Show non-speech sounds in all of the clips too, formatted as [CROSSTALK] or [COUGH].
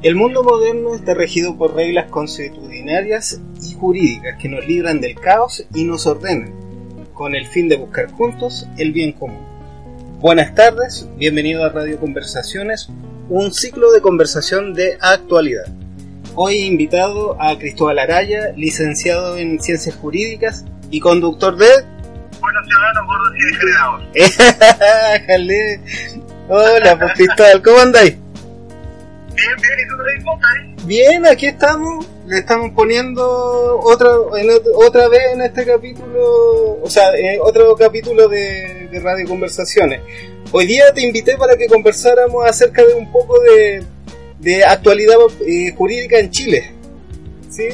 El mundo moderno está regido por reglas consuetudinarias y jurídicas que nos libran del caos y nos ordenan, con el fin de buscar juntos el bien común. Buenas tardes, bienvenido a Radio Conversaciones, un ciclo de conversación de actualidad. Hoy invitado a Cristóbal Araya, licenciado en Ciencias Jurídicas y conductor de... Buenos ciudadanos, gordos y degenerados. [LAUGHS] Hola, pues Cristóbal, ¿cómo andáis? Bien, bien, ¿y tú te ahí? Bien, aquí estamos. Le estamos poniendo otra, en, otra vez en este capítulo, o sea, en otro capítulo de, de Radio Conversaciones. Hoy día te invité para que conversáramos acerca de un poco de, de actualidad eh, jurídica en Chile. ¿Sí?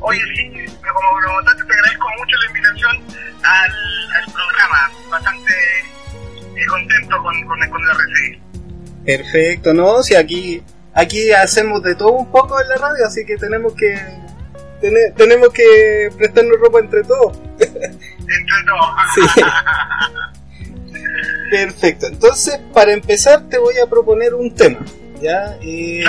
Oye, sí, como notaste, te agradezco mucho la invitación al, al programa. Bastante eh, contento con, con, con la recibir. Perfecto, ¿no? Si aquí aquí hacemos de todo un poco en la radio, así que tenemos que tenemos que prestarnos ropa entre todos. entre todos. [LAUGHS] sí. Perfecto. Entonces, para empezar, te voy a proponer un tema, ya eh,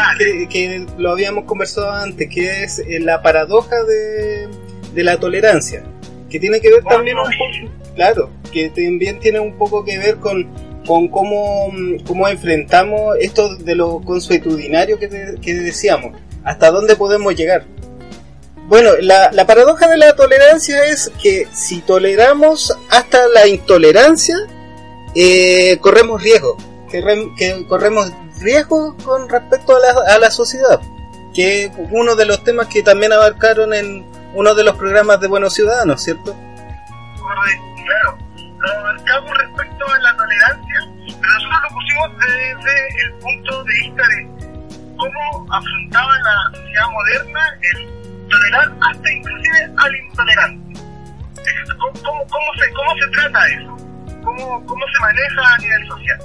que, lo habíamos conversado antes, que es eh, la paradoja de, de, la tolerancia, que tiene que ver también un poco, claro, que también tiene un poco que ver con con cómo, cómo enfrentamos esto de lo consuetudinario que, que decíamos, hasta dónde podemos llegar. Bueno, la, la, paradoja de la tolerancia es que si toleramos hasta la intolerancia, eh, corremos riesgo, que, corremos riesgo con respecto a la, a la sociedad, que es uno de los temas que también abarcaron en uno de los programas de Buenos Ciudadanos, ¿cierto? Claro, a la tolerancia, pero nosotros lo pusimos desde el punto de vista de cómo afrontaba la sociedad moderna el tolerar hasta inclusive al intolerante. ¿Cómo, cómo, cómo, se, cómo se trata eso? ¿Cómo, ¿Cómo se maneja a nivel social?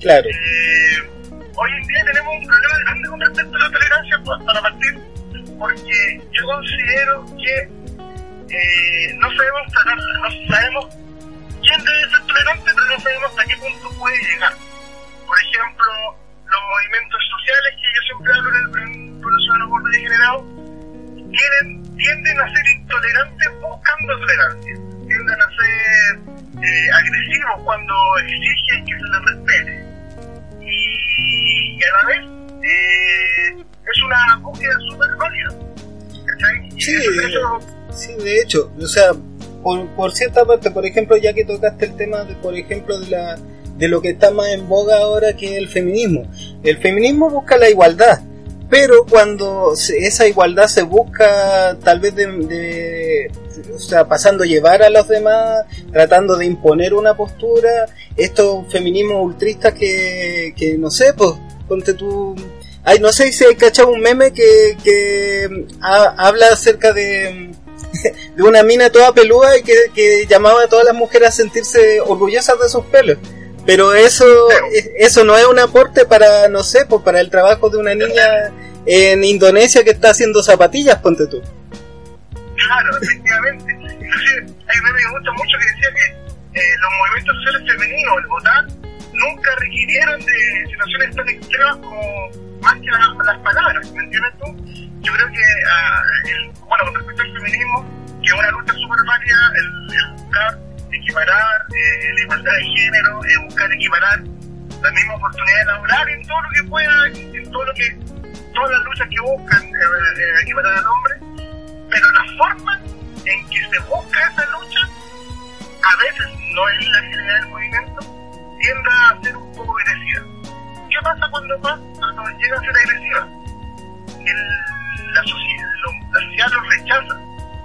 Claro. Eh, hoy en día tenemos un problema grande con respecto a la tolerancia pues, para partir, porque yo considero que eh, no sabemos tratarla, no sabemos quién debe ser tolerante, pero no sabemos hasta qué punto puede llegar. Por ejemplo, los movimientos sociales que yo siempre hablo en el Ciudadano por Degenerado, tienden, tienden a ser intolerantes buscando tolerancia, tienden a ser eh, agresivos cuando exigen que se les respete. Y, a la vez eh, es una búsqueda súper válida. Sí, sí, de hecho, o sea, por, cierta parte, por ejemplo, ya que tocaste el tema, de, por ejemplo, de, la, de lo que está más en boga ahora que el feminismo. El feminismo busca la igualdad, pero cuando esa igualdad se busca tal vez de, o sea, pasando a llevar a los demás, tratando de imponer una postura, estos feminismos ultristas que, que no sé, pues, ponte tú... Ay, no sé si hay cachado un meme que, que habla acerca de [LAUGHS] de una mina toda peluda y que, llamaba a todas las mujeres a sentirse orgullosas de sus pelos. Pero eso, eso no es un aporte para, no sé, pues para el trabajo de una niña en Indonesia que está haciendo zapatillas, ponte tú. Claro, efectivamente. Inclusive, meme que me gusta mucho que decía que eh, los movimientos sociales femeninos, el votar, nunca requirieron de situaciones tan extremas como más que las, palabras, ¿me entiendes tú? Yo creo que, uh, el, bueno, con respecto al feminismo, que es una lucha súper válida, el, buscar equiparar eh, la igualdad de género, el buscar equiparar la misma oportunidad laboral en todo lo que pueda, en todo lo que, todas las luchas que buscan eh, eh, equiparar al hombre, pero la forma en que se busca esa lucha, a veces no es la agilidad del movimiento, tiende a ser un poco agresiva. ¿Qué pasa cuando, cuando llega a ser agresiva? El, la, sociedad, la sociedad lo rechaza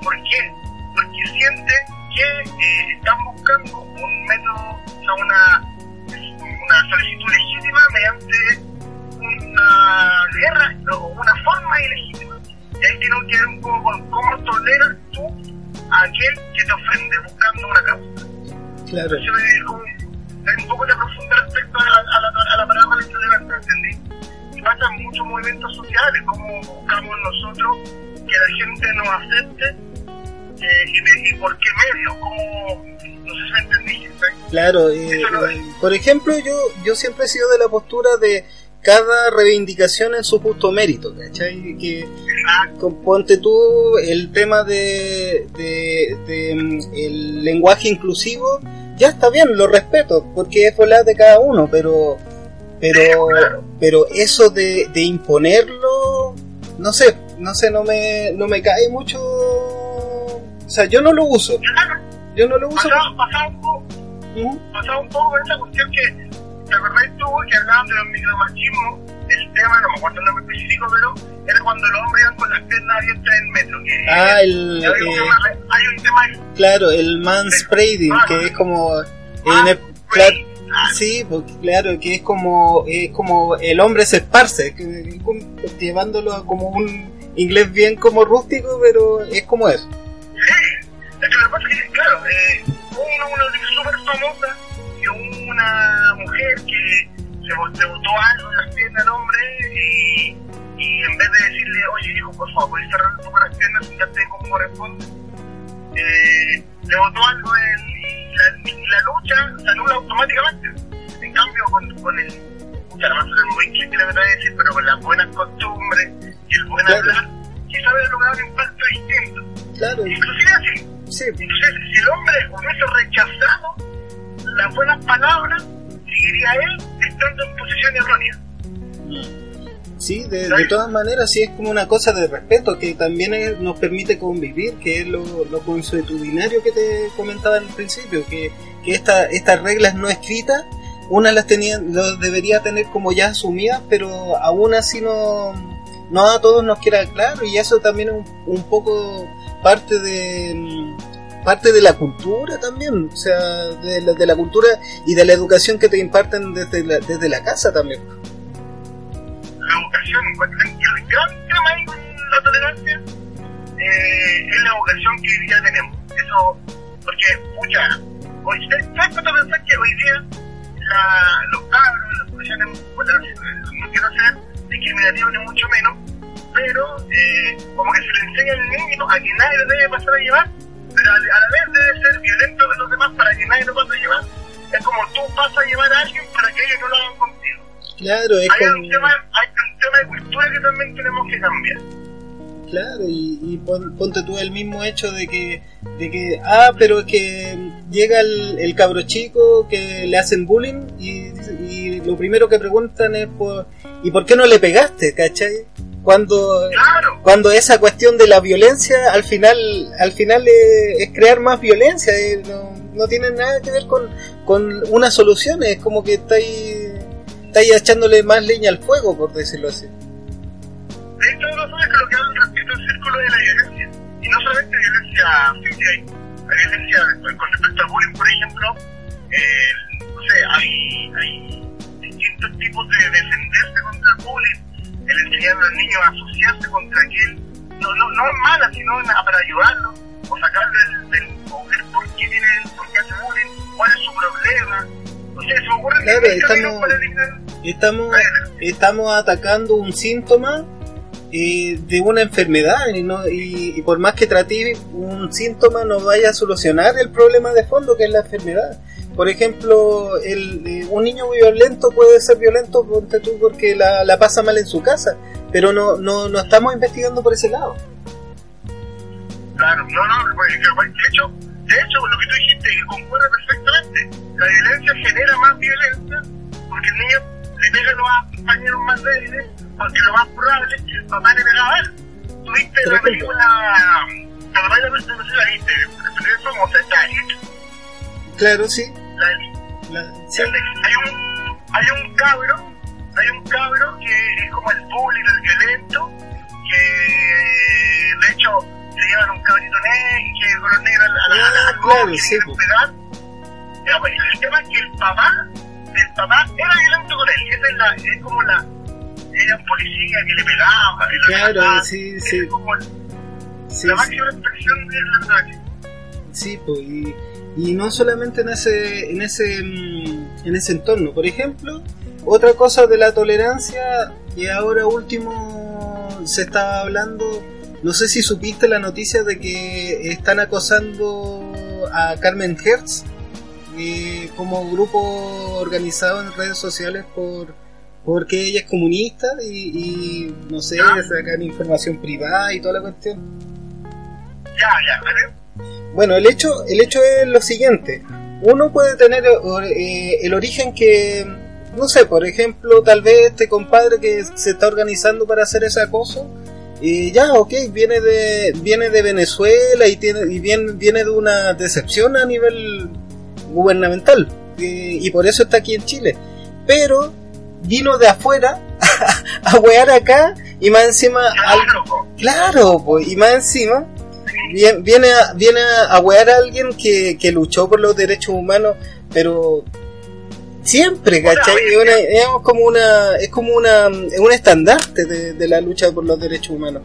¿Por qué? Porque siente que eh, están buscando un método, o sea, una, una solicitud legítima mediante una guerra o una forma ilegítima. Y ahí tiene que ver un poco con cómo toleras tú a aquel que te ofende buscando una causa. Claro. Eso es como un poco de profunda respecto a la, a la, a la palabra de intolerancia, ¿entendí? Y pasan muchos movimientos sociales, como buscamos nosotros que la gente nos acepte eh, y, de, y por qué medio, como no sé si entendí. ¿sí? Claro, eh, no por ejemplo, yo, yo siempre he sido de la postura de cada reivindicación en su justo mérito, ¿cachai? Que ponte tú el tema de, de, de, mm, el lenguaje inclusivo, ya está bien, lo respeto, porque es volar de cada uno, pero pero claro. pero eso de, de imponerlo, no sé, no sé, no me no me cae mucho, o sea, yo no lo uso, yo no lo uso. pasaba, pasaba un poco pasaba un poco esa cuestión que, ¿te acordás tú que hablaban de los micromachismos? El tema, no me acuerdo el nombre específico, pero era cuando los hombres iban con las piernas abiertas en metro. Que, Ah, el, y hay, un eh, tema, hay un tema ahí. claro, el manspreading, que es como... en el- claro, sí, porque, claro, que es como, es como el hombre se esparce, que- que como- llevándolo como un inglés bien como rústico, pero es como eso. Sí, es que lo que pasa es que, claro, eh, una, una súper famosa que una mujer que le, bot- le botó algo en las piernas al hombre y, y en vez de decirle, oye hijo, por favor, puedes cerrar un poco las piernas y ya te como corresponde, eh, le botó algo en, y, la, y la lucha se anula automáticamente. En cambio, con, con el, pucha, la más muy cliché la verdad decir, pero con las buenas costumbres y el buen Claro. hablar, quizás haber logrado un impacto distinto. Claro, Inclusive así, sí, entonces, si el hombre hubiese rechazado las buenas palabras, él estando en posición errónea. sí, de, de todas maneras sí es como una cosa de respeto que también es- nos permite convivir, que es lo, lo consuetudinario que te comentaba al principio, que, que esta, estas reglas no escritas, una las tenía, lo debería tener como ya asumidas, pero aún así no, no a todos nos queda claro y eso también es un, un poco parte de parte de la cultura también, o sea, de la, de la cultura y de la educación que te imparten desde la, desde la casa también. La que el gran tema ahí con la tolerancia eh, es la vocación que hoy día tenemos. Eso, porque, pucha, hoy, ¿sabes pensar que hoy día la, los cabros, las profesiones, bueno, no quiero ser discriminativo ni mucho menos, pero eh, como que se le enseña al niño a que nadie lo debe pasar a llevar, pero a, a la vez debe ser violento con los demás para que nadie lo pase a llevar. Es como tú pasas a llevar a alguien para que ellos no lo hagan contigo. Claro, es Hay como... un, tema, hay un tema de cultura que también tenemos que cambiar. Claro, y, y pon- ponte tú el mismo hecho de que, de que, ah, pero es que llega el, el cabro chico que le hacen bullying y, y lo primero que preguntan es, por, ¿y por qué no le pegaste, cachai? Cuando, Claro, cuando esa cuestión de la violencia al final, al final es, es crear más violencia, eh, no, no tiene nada que ver con, con una solución, es como que estáis, estáis echándole más leña al fuego, por decirlo así. de hecho, no sabes que lo que hablan respecto al círculo de la violencia. Y no solamente violencia física, hay violencia con respecto al bullying, por ejemplo. eh, no sé, hay, hay distintos tipos de defenderse contra el bullying. El enseñar a los niños a asociarse contra aquel, no, no, no es mala, sino na- para ayudarlo, o sacarle del, del o ver por qué tiene, por qué hace bullying, cuál es su problema. O sea, se me ocurre Claro, que estamos- para eliminar Estamos, estamos atacando un síntoma eh, de una enfermedad y, no, y, y por más que trate un síntoma no vaya a solucionar el problema de fondo que es la enfermedad. Por ejemplo, el, eh, un niño violento puede ser violento ponte tú, porque la, la pasa mal en su casa, pero no, no, no estamos investigando por ese lado. Claro, no, no, pues, de hecho, de hecho, lo que tú dijiste, que concuerda perfectamente, la violencia genera más violencia porque el niño le pega a los compañeros más débiles, porque lo más probable es que el papá le pegaba a él. Tuviste la película, la verdad la película la viste, It, Claro, sí. La La- sí. hay un hay un cabro hay un cabro que es como el bully el violento que de hecho le llevan un cabrito negro que color negro al, al, al, Ah, al claro, que sí, quieren pues. pegar pues, el tema es que el papá el papá era violento con él y esa es la es como la es policía que le pegaba. Claro, sí, sí. Como sí, la máxima expresión de la verdad. Sí, pues, y, y, no solamente en ese, en ese, mm, en ese entorno. Por ejemplo, otra cosa de la tolerancia que ahora último se estaba hablando, no sé si supiste la noticia de que están acosando a Carmen Hertz eh, como grupo organizado en redes sociales por porque ella es comunista y, no sé, sacan información privada y toda la cuestión. Ya, ya, Bueno, el hecho, el hecho es lo siguiente. Uno puede tener eh, el origen que, no sé, por ejemplo, tal vez este compadre que se está organizando para hacer ese acoso, y ya, ok, viene de, viene de Venezuela y, tiene, y viene, viene de una decepción a nivel gubernamental. Y, por eso está aquí en Chile. Pero vino de afuera [LAUGHS] a, wear acá y más encima... claro, pues, y más encima viene, viene, a, viene a wear a alguien que, que luchó por los derechos humanos, pero siempre, ¿cachai? Es, como una, es como una, es un estandarte de, de, la lucha por los derechos humanos.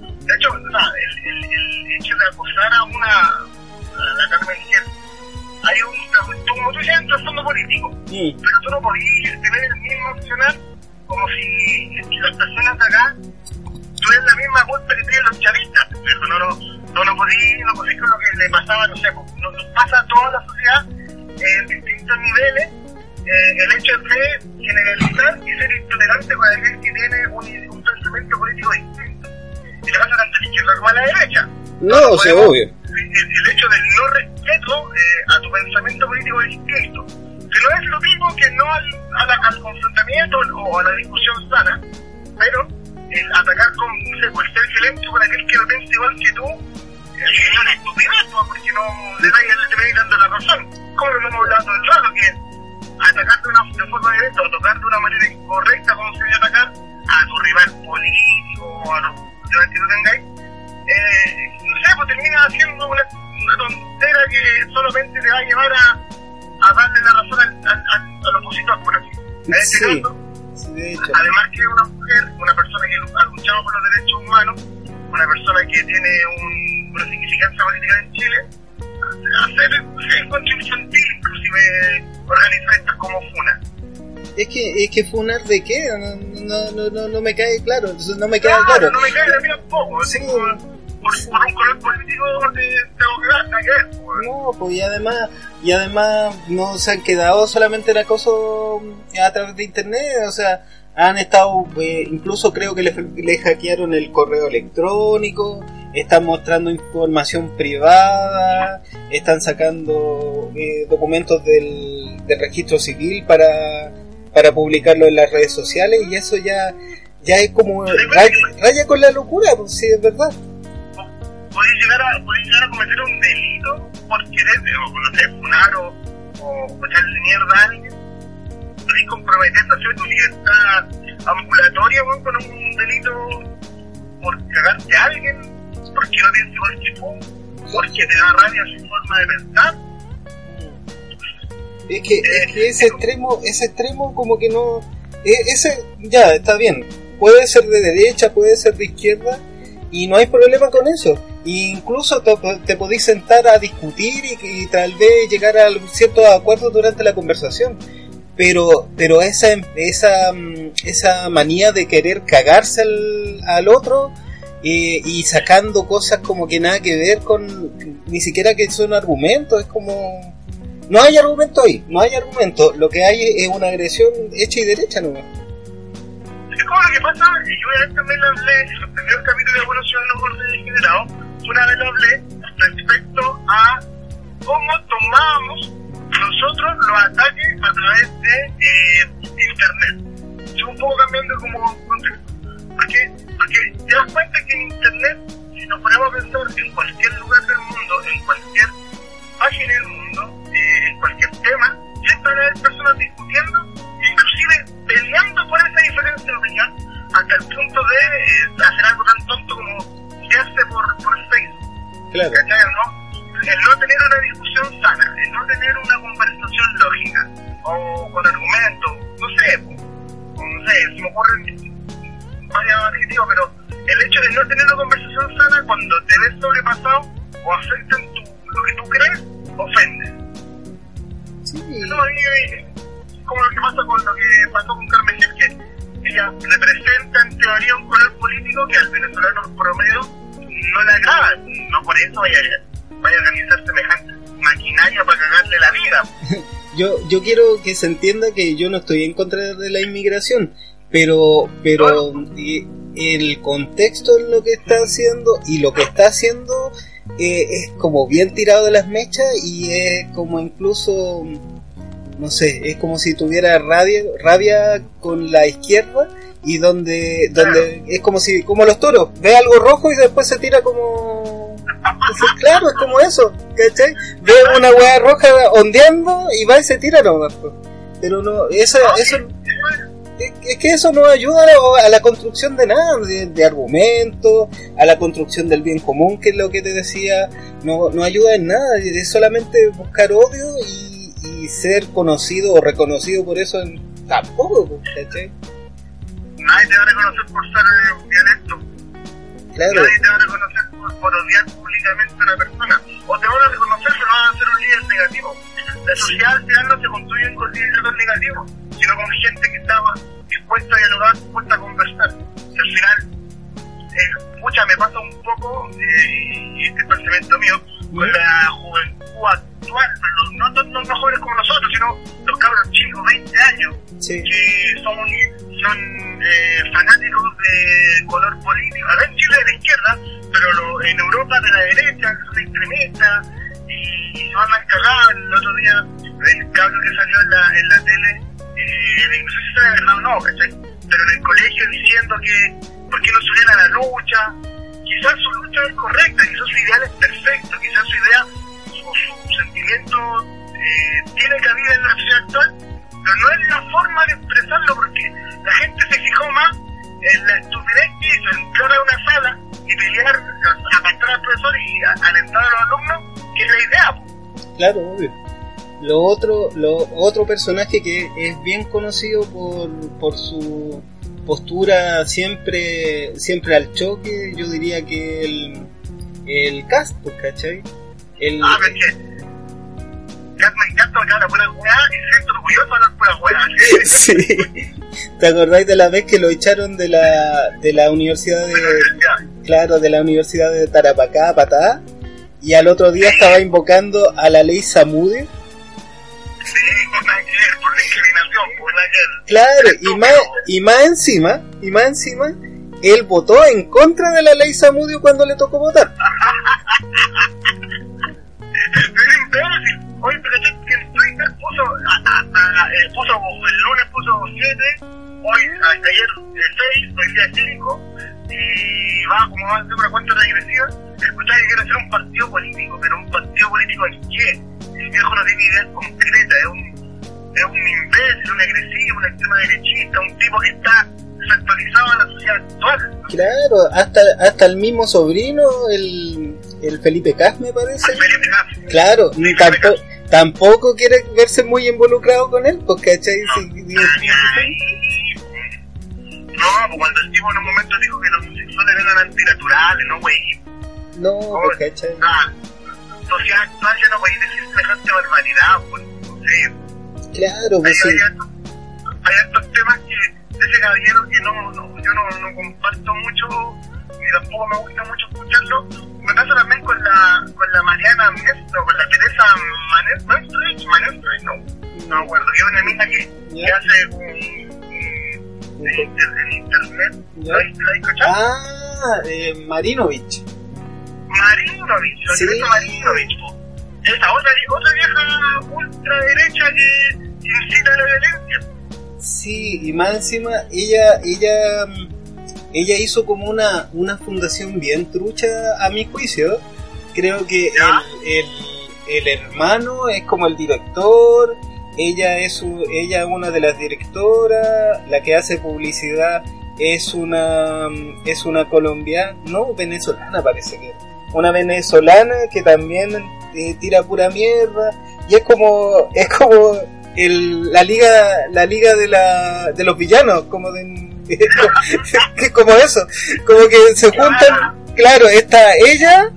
De hecho, el, el, el, hecho de acusar a una, a la Carmen hay un, como tú dices, un trasfondo político, pero tú no podías tener el mismo opcional como si las personas de acá tuvieran la misma culpa que tienen los chavistas, no, no, no, no podías, no podías con lo que le pasaba, no sé, nos, nos pasa a toda la sociedad en distintos niveles eh, el hecho de generalizar y ser intolerante con aquel que tiene un, un pensamiento político distinto. Y le pasa tanto a la izquierda como a la derecha. No, no sí, obvio. El, hecho del no respeto eh, a tu pensamiento político distinto, que no es lo mismo que no al, al confrontamiento o a la discusión sana, pero el atacar con, no sé, pues, ser violento con aquel que no piensa igual que tú, es una estupidez, porque no le da le dando la razón. Como lo hemos hablado todo el rato, que atacar de, una, de forma directa o tocar de una manera incorrecta, como se debe atacar a tu rival político o a los rivales que tú tengáis, eh, no sé, pues termina haciendo una, una, tontera que solamente te va a llevar a, a darle la razón al, al, al, opositor, por así. En este sí. caso, además que una mujer, una persona que ha luchado por los derechos humanos, una persona que tiene un, una significancia política en Chile, hacer, encuentro infantil inclusive organizar estas como FUNA. Es que, es que funar de qué? No, no, no, no me cae claro, no me queda claro. claro. No me cae de mí tampoco, sí. Por, por, un color político de, tengo que. Pues. No, pues y además, y además no se han quedado solamente en acoso a través de internet, o sea, han estado, eh, incluso creo que le, le hackearon el correo electrónico, están mostrando información privada, están sacando eh, documentos del, del, registro civil para, para publicarlo en las redes sociales y eso ya ya es como raya, raya con la locura, pues sí, es verdad. Podéis llegar a, llegar a cometer un delito por querer, o no sé, funar o, o, o echarle mierda a alguien. Podéis comprometer ¿no? tu libertad ambulatoria con un delito por cagarte a alguien porque no piensa igual que tú, porque te da rabia su forma de pensar. Es que, es que ese extremo, ese extremo como que no... Ese, ya, está bien, puede ser de derecha, puede ser de izquierda, y no hay problema con eso. E incluso te, podéis sentar a discutir y, tal vez llegar a ciertos acuerdos durante la conversación. Pero, pero esa, esa, esa manía de querer cagarse al, al otro, eh, y sacando cosas como que nada que ver con ni siquiera que son argumentos, es como no hay argumento ahí, no hay argumento, lo que hay es una agresión hecha y derecha no Es lo que pasa, y yo ya también hablé en los primeros capítulos de Buenos Ciudadanos Degenerados, una vez lo hablé respecto a cómo tomábamos nosotros los ataques a través de eh, internet. Estoy un poco cambiando como contexto. Porque porque te das cuenta que en Internet, si nos ponemos a pensar en cualquier lugar del mundo, en cualquier página del mundo, eh, en cualquier tema, siempre haber personas discutiendo, inclusive peleando por esa diferencia de opinión, hasta el punto de eh, hacer algo tan tonto como se hace por, por Facebook. Claro. ¿Cachai? ¿no? El no tener una discusión sana, el no tener una conversación lógica, o con argumentos, no sé, no sé, se me ocurren varios adjetivos, pero el hecho de no tener una conversación sana cuando te ves sobrepasado o afectan tu, lo que tú crees, ofende. Sí. Eso a mí como lo que pasa con lo que pasó con Carmen Gil, que ella representa en teoría un color político que al venezolano promedio no le agrada. No por eso vaya, vaya a organizar semejante maquinaria para cagarle la vida. [LAUGHS] Yo, yo quiero que se entienda que yo no estoy en contra de la inmigración, pero, pero eh, el contexto en lo que está haciendo y lo que está haciendo eh, es como bien tirado de las mechas y es como incluso, no sé, es como si tuviera rabia, rabia con la izquierda y donde, donde es como si, como los toros, ve algo rojo y después se tira como... Entonces, claro, es como eso, ¿cachai? Ve una hueá roja ondeando y va y se tira nomás. Pero no, eso, eso, es es que eso no ayuda a la, a la construcción de nada, de, de argumentos, a la construcción del bien común, que es lo que te decía, no, no ayuda en nada, es solamente buscar odio y, y ser conocido o reconocido por eso en, tampoco, ¿cachai? Nadie te va a reconocer por ser eh, violento. Claro, Nadie te va a reconocer por, por odiar públicamente a una persona. O te van a reconocer, pero van a ser un líder negativo. La sociedad al final no se construye con líderes negativos, sino con gente que estaba dispuesta a dialogar, dispuesta a conversar. Y al final, eh, pucha, me pasa un poco, eh, y este es pensamiento mío, con la juventud actual, pero no, no, no, no jóvenes como nosotros, sino los cabros chicos, 20 años, sí, que son, son eh, fanáticos de color político. Acá en Chile de la izquierda, pero lo- en Europa de la derecha, que son extremistas, y, y se van a cagar. El otro día, el cabro que salió en la, en la tele, eh, no sé si será verdad o no, ¿cachai? Pero en el colegio diciendo que, ¿por qué no se a la lucha? Quizás su lucha es correcta, quizás su ideal es perfecto, quizás su idea, su, su sentimiento eh, tiene cabida en la sociedad actual, pero no es la forma de expresarlo porque la gente se fijó más en la estupidez que hizo, entrar a una sala y pelear, apartar al profesor y a- alentar a los alumnos, que es la idea. claro, obvio. Lo otro, lo otro personaje que es bien conocido por, por su postura siempre, siempre al choque, yo diría que el, el cast, pues, ¿cachai? El, Ah, me encanta habla pura weá y siento orgulloso de pura weá. ¿sí? [LAUGHS] sí. ¿Te acordáis de la vez que lo echaron de la, de la universidad de, claro, de la universidad de Tarapacá, Patá? Y al otro día estaba invocando a la ley Samudio. Por ver, por que ver. Claro, y más, y más encima, y más encima, él votó en contra de la ley Samudio cuando le tocó votar. Es imbécil. Oye, pero que en Twitter puso, eh, puso, el lunes puso 7, hoy, ayer 6, hoy día 5, y va como va a hacer una cuenta regresiva. Escuchá que quiere hacer un partido político, pero un partido político en qué? El viejo no tiene ideas concretas, es un, es un imbécil, un agresivo, un extrema derechista, un tipo que está desactualizado a la sociedad actual. Claro, hasta, hasta el mismo sobrino, el, el Felipe Cas me parece. Al Felipe Castro. Claro, ni tampoco, tampoco quiere verse muy involucrado con él, pues, ¿cachai? Sí, sí, No, pues cuando el tipo en un momento dijo que los homosexuales eran antinaturales, no, güey. No, pues, ¿cachai? La sociedad actual ya no puede decir semejante barbaridad, pues. Sé. Claro, Hay, pues sí. hay, hartos, hay hartos temas que de ese caballero que no, no yo no, no comparto mucho, ni tampoco me gusta mucho escucharlo. Me pasa también con la, con la Mariana con la Teresa Maestro, Maestro, no, no me acuerdo, que es una mina que, que hace un, internet. ¿La has- la has escuchado? Ah, eh, Marinovich. Marinovich. Teresa Marinovich. Esa otra, otra vieja ultraderecha que incita a la violencia. Sí, y más encima, ella, ella, mm, ella hizo como una, una fundación bien trucha a mi juicio. Creo que el, el, el hermano es como el director, ella es su- ella es una de las directoras, la que hace publicidad es una mm, es una colombiana, no venezolana parece que, una venezolana que también eh, tira pura mierda. Y es como es como el, la liga la liga de la de los villanos como de [LAUGHS] como eso. Como que se juntan claro está ella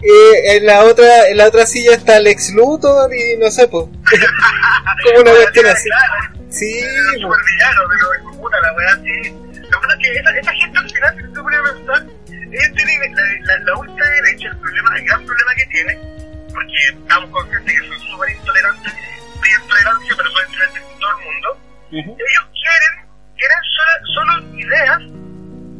eh, en la otra en la otra silla está Lex Luthor y no sé pues [LAUGHS] como una cuestión así. Sí super villano pero puta la weá sí. Lo que pasa es que esa, esa gente al final si se pone a pensar tienen la, la, la ultra derecha el problema el gran problema que tiene porque estamos conscientes que son súper intolerantes piden tolerancia pero son intolerantes con todo el mundo ellos quieren quieren solo, solo ideas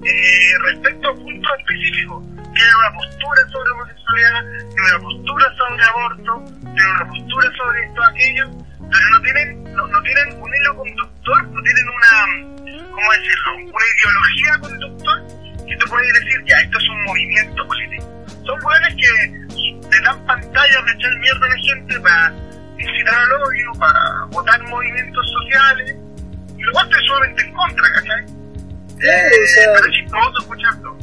eh, respecto a puntos específicos tienen una postura sobre homosexualidad tienen una postura sobre aborto tienen una postura sobre esto aquello pero no tienen no, no tienen un hilo conductor no tienen una ¿cómo decirlo? una ideología conductor que tú puedes decir ya esto es un movimiento político son jóvenes que te dan pantalla para echar mierda a la gente para incitar al odio para votar movimientos sociales. Y luego estoy solamente en contra ¿cachai? Claro, Eh, o sea- pero es chistoso escuchando.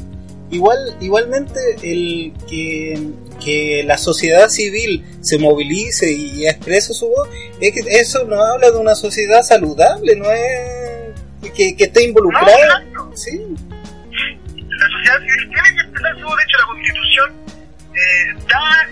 Igual, igualmente el que, que la sociedad civil se movilice y exprese su voz, es que eso no habla de una sociedad saludable, no es que, que esté no, involucrada. exacto. Sí, la civil tiene que expresar su voz. De hecho, la Constitución eh, da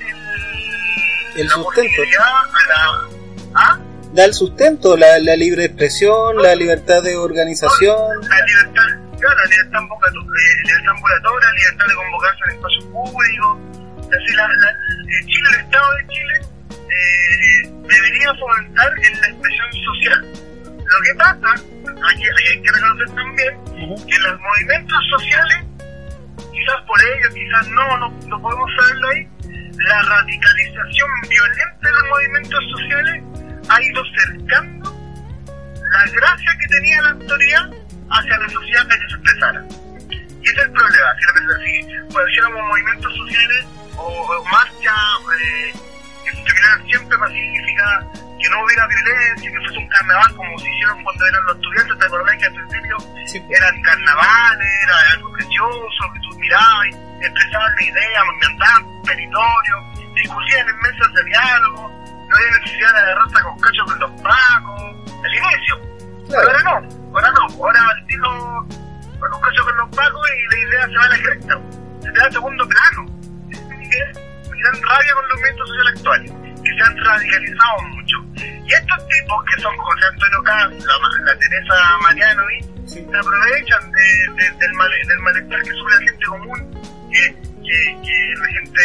el, El la sustento. a la... ¿Ah? da el sustento, la, la libre expresión, la libertad de organización. La libertad, claro, la libertad, ambulatoria, eh, libertad ambulatoria, libertad de convocarse en espacios públicos. La, la- eh, Chile, el Estado de Chile, eh, debería fomentar en la expresión social. Lo que pasa, hay que, hay que reconocer también, que los movimientos sociales, quizás por ello, quizás no, no, no podemos saberlo ahí, la radicalización violenta de los movimientos sociales ha ido cercando la gracia que tenía la autoridad hacia la sociedad que se expresara. Y ese es el problema, si, persona- si cuando hiciéramos movimientos sociales o, o marchas eh, que se terminaran siempre pacíficas, que no hubiera violencia, que fuese un carnaval como se hicieron cuando eran los estudiantes, ¿te acordás que al principio Sí. eran carnavales, era algo precioso, que tú mirabas, y expresaban la idea, mandaban territorio, discutían en mesas de diálogo, no había necesidad de agarrarse con cachos con los pacos, al inicio. Claro. Ahora no, ahora no, ahora al tiro con los cachos con los pacos y la idea se va a la cresta, se te da segundo plano. Dan rabia con los movimientos sociales actuales, que se han radicalizado mucho. Y estos tipos que son José Antonio Caz, la, la Teresa Marianovic, Sí. se aprovechan de, de- del, mal, del malestar que sufre la gente común, que, que, que la gente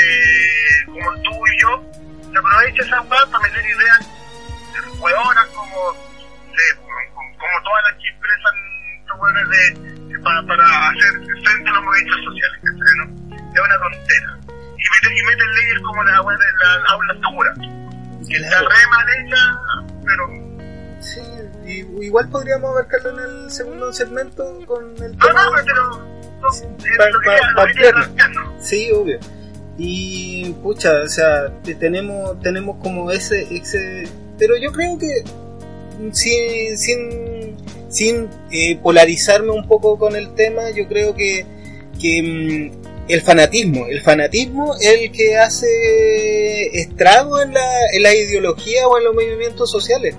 como tú y yo, se aprovecha esa weá para meter ideas de hueonas como, de, como, como todas las que expresan hueones de, de- para, para hacer frente a los movimientos sociales, ¿cachai, no? Es una tontera. Y meten, y meten leyes como la la, la aula segura, que está re mal hecha, pero Sí, y- igual podríamos abarcarlo en el segundo segmento con el No, tema. no, pero no, Pa- que pa- pa queda ampliarlo. plantearlo. Sí, obvio. Y pucha, o sea, te- tenemos tenemos como ese ese pero yo creo que sin sin sin eh, polarizarme un poco con el tema, yo creo que que mm, el fanatismo, el fanatismo es el que hace estrago en la, en la ideología o en los movimientos sociales.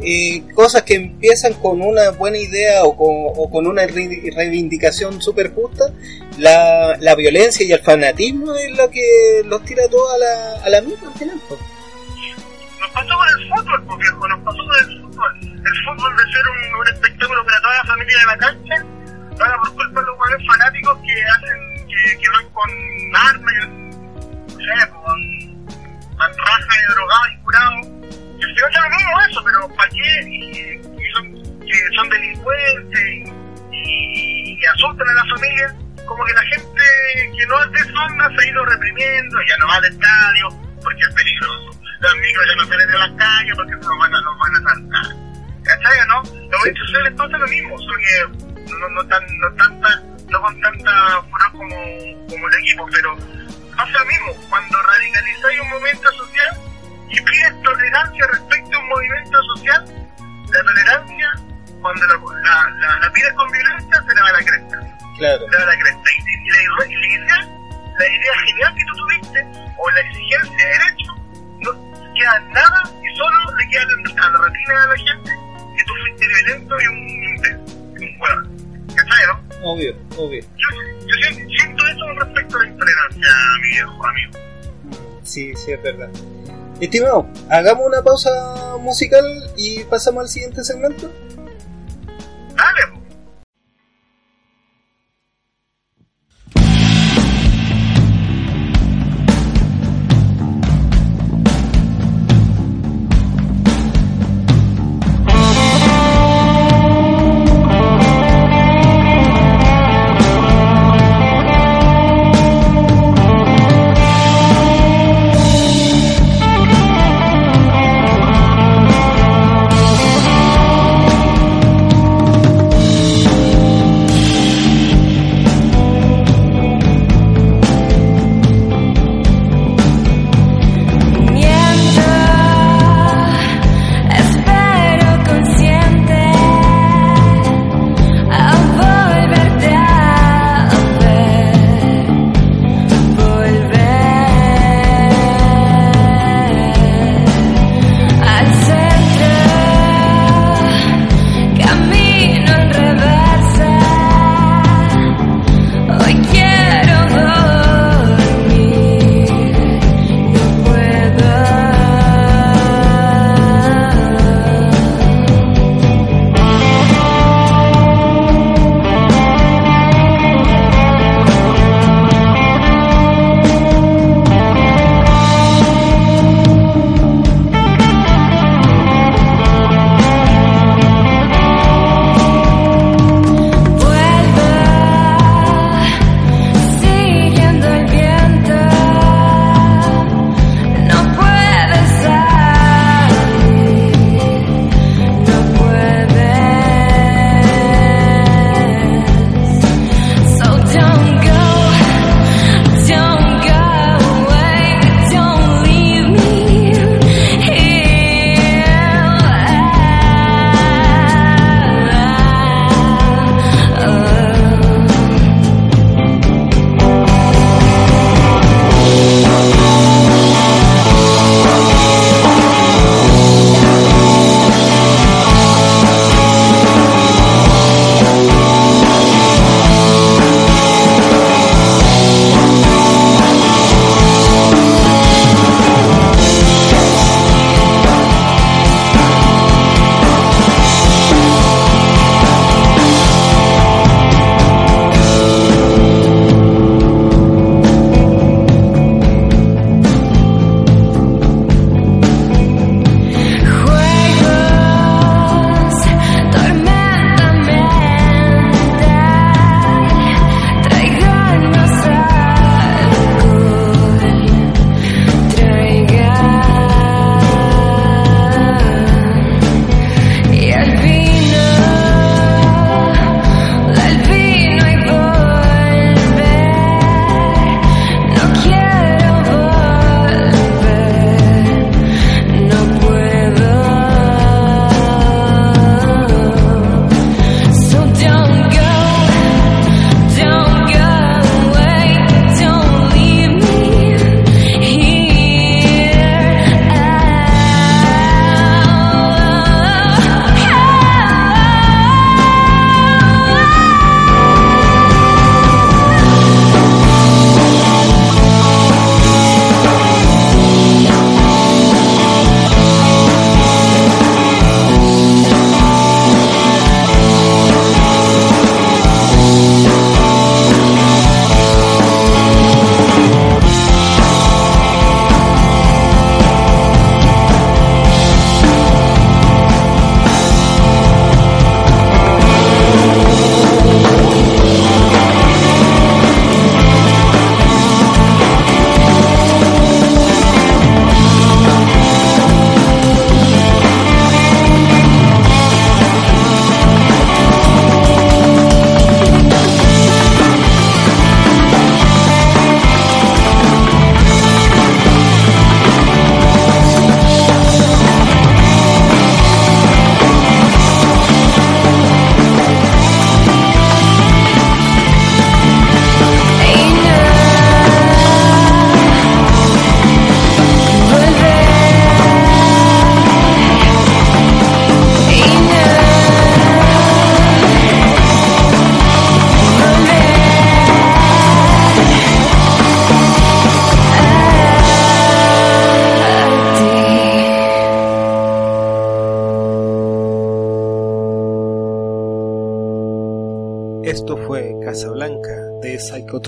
Eh, cosas que empiezan con una buena idea o con, o con una re- reivindicación súper justa, la, la violencia y el fanatismo es lo que los tira todos a la, a la misma al final. Nos pasó con el fútbol, viejo, nos pasó con el fútbol. El fútbol de ser un, espectáculo para toda la familia de la cancha, ahora por culpa de los jugadores fanáticos que hacen, que, van con armas, no sé, pues, con, con rajas drogados y curados. Y al final es lo mismo eso, pero ¿para qué? Y, son, que son delincuentes y, y asustan a la familia. Como que la gente que no es de onda se ha ido reprimiendo, ya no va al estadio porque es peligroso. Los amigos ya no salen de las calles porque los van a, los van a saltar. ¿Cachai no? Los movimientos sociales pasa lo mismo, solo que no, no, tan, no, tanta, no con tanta furor como, como el equipo, pero pasa lo mismo. Cuando radicalizáis un movimiento social y pides tolerancia respecto a un movimiento social, la tolerancia, cuando la, la, la, la pides con violencia, se le va a la cresta Claro. la, la cresta. Y, y la, y la idea, la idea genial que tú tuviste, o la exigencia de derecho, no queda nada y solo le queda a la retina de la gente que tú fuiste violento y un, un hueón. ¿Cachai, no? Obvio, obvio. Yo, yo siento eso respecto a la intolerancia, mi viejo amigo. Sí, sí, es verdad. Estimado, hagamos una pausa musical y pasamos al siguiente segmento. Dale,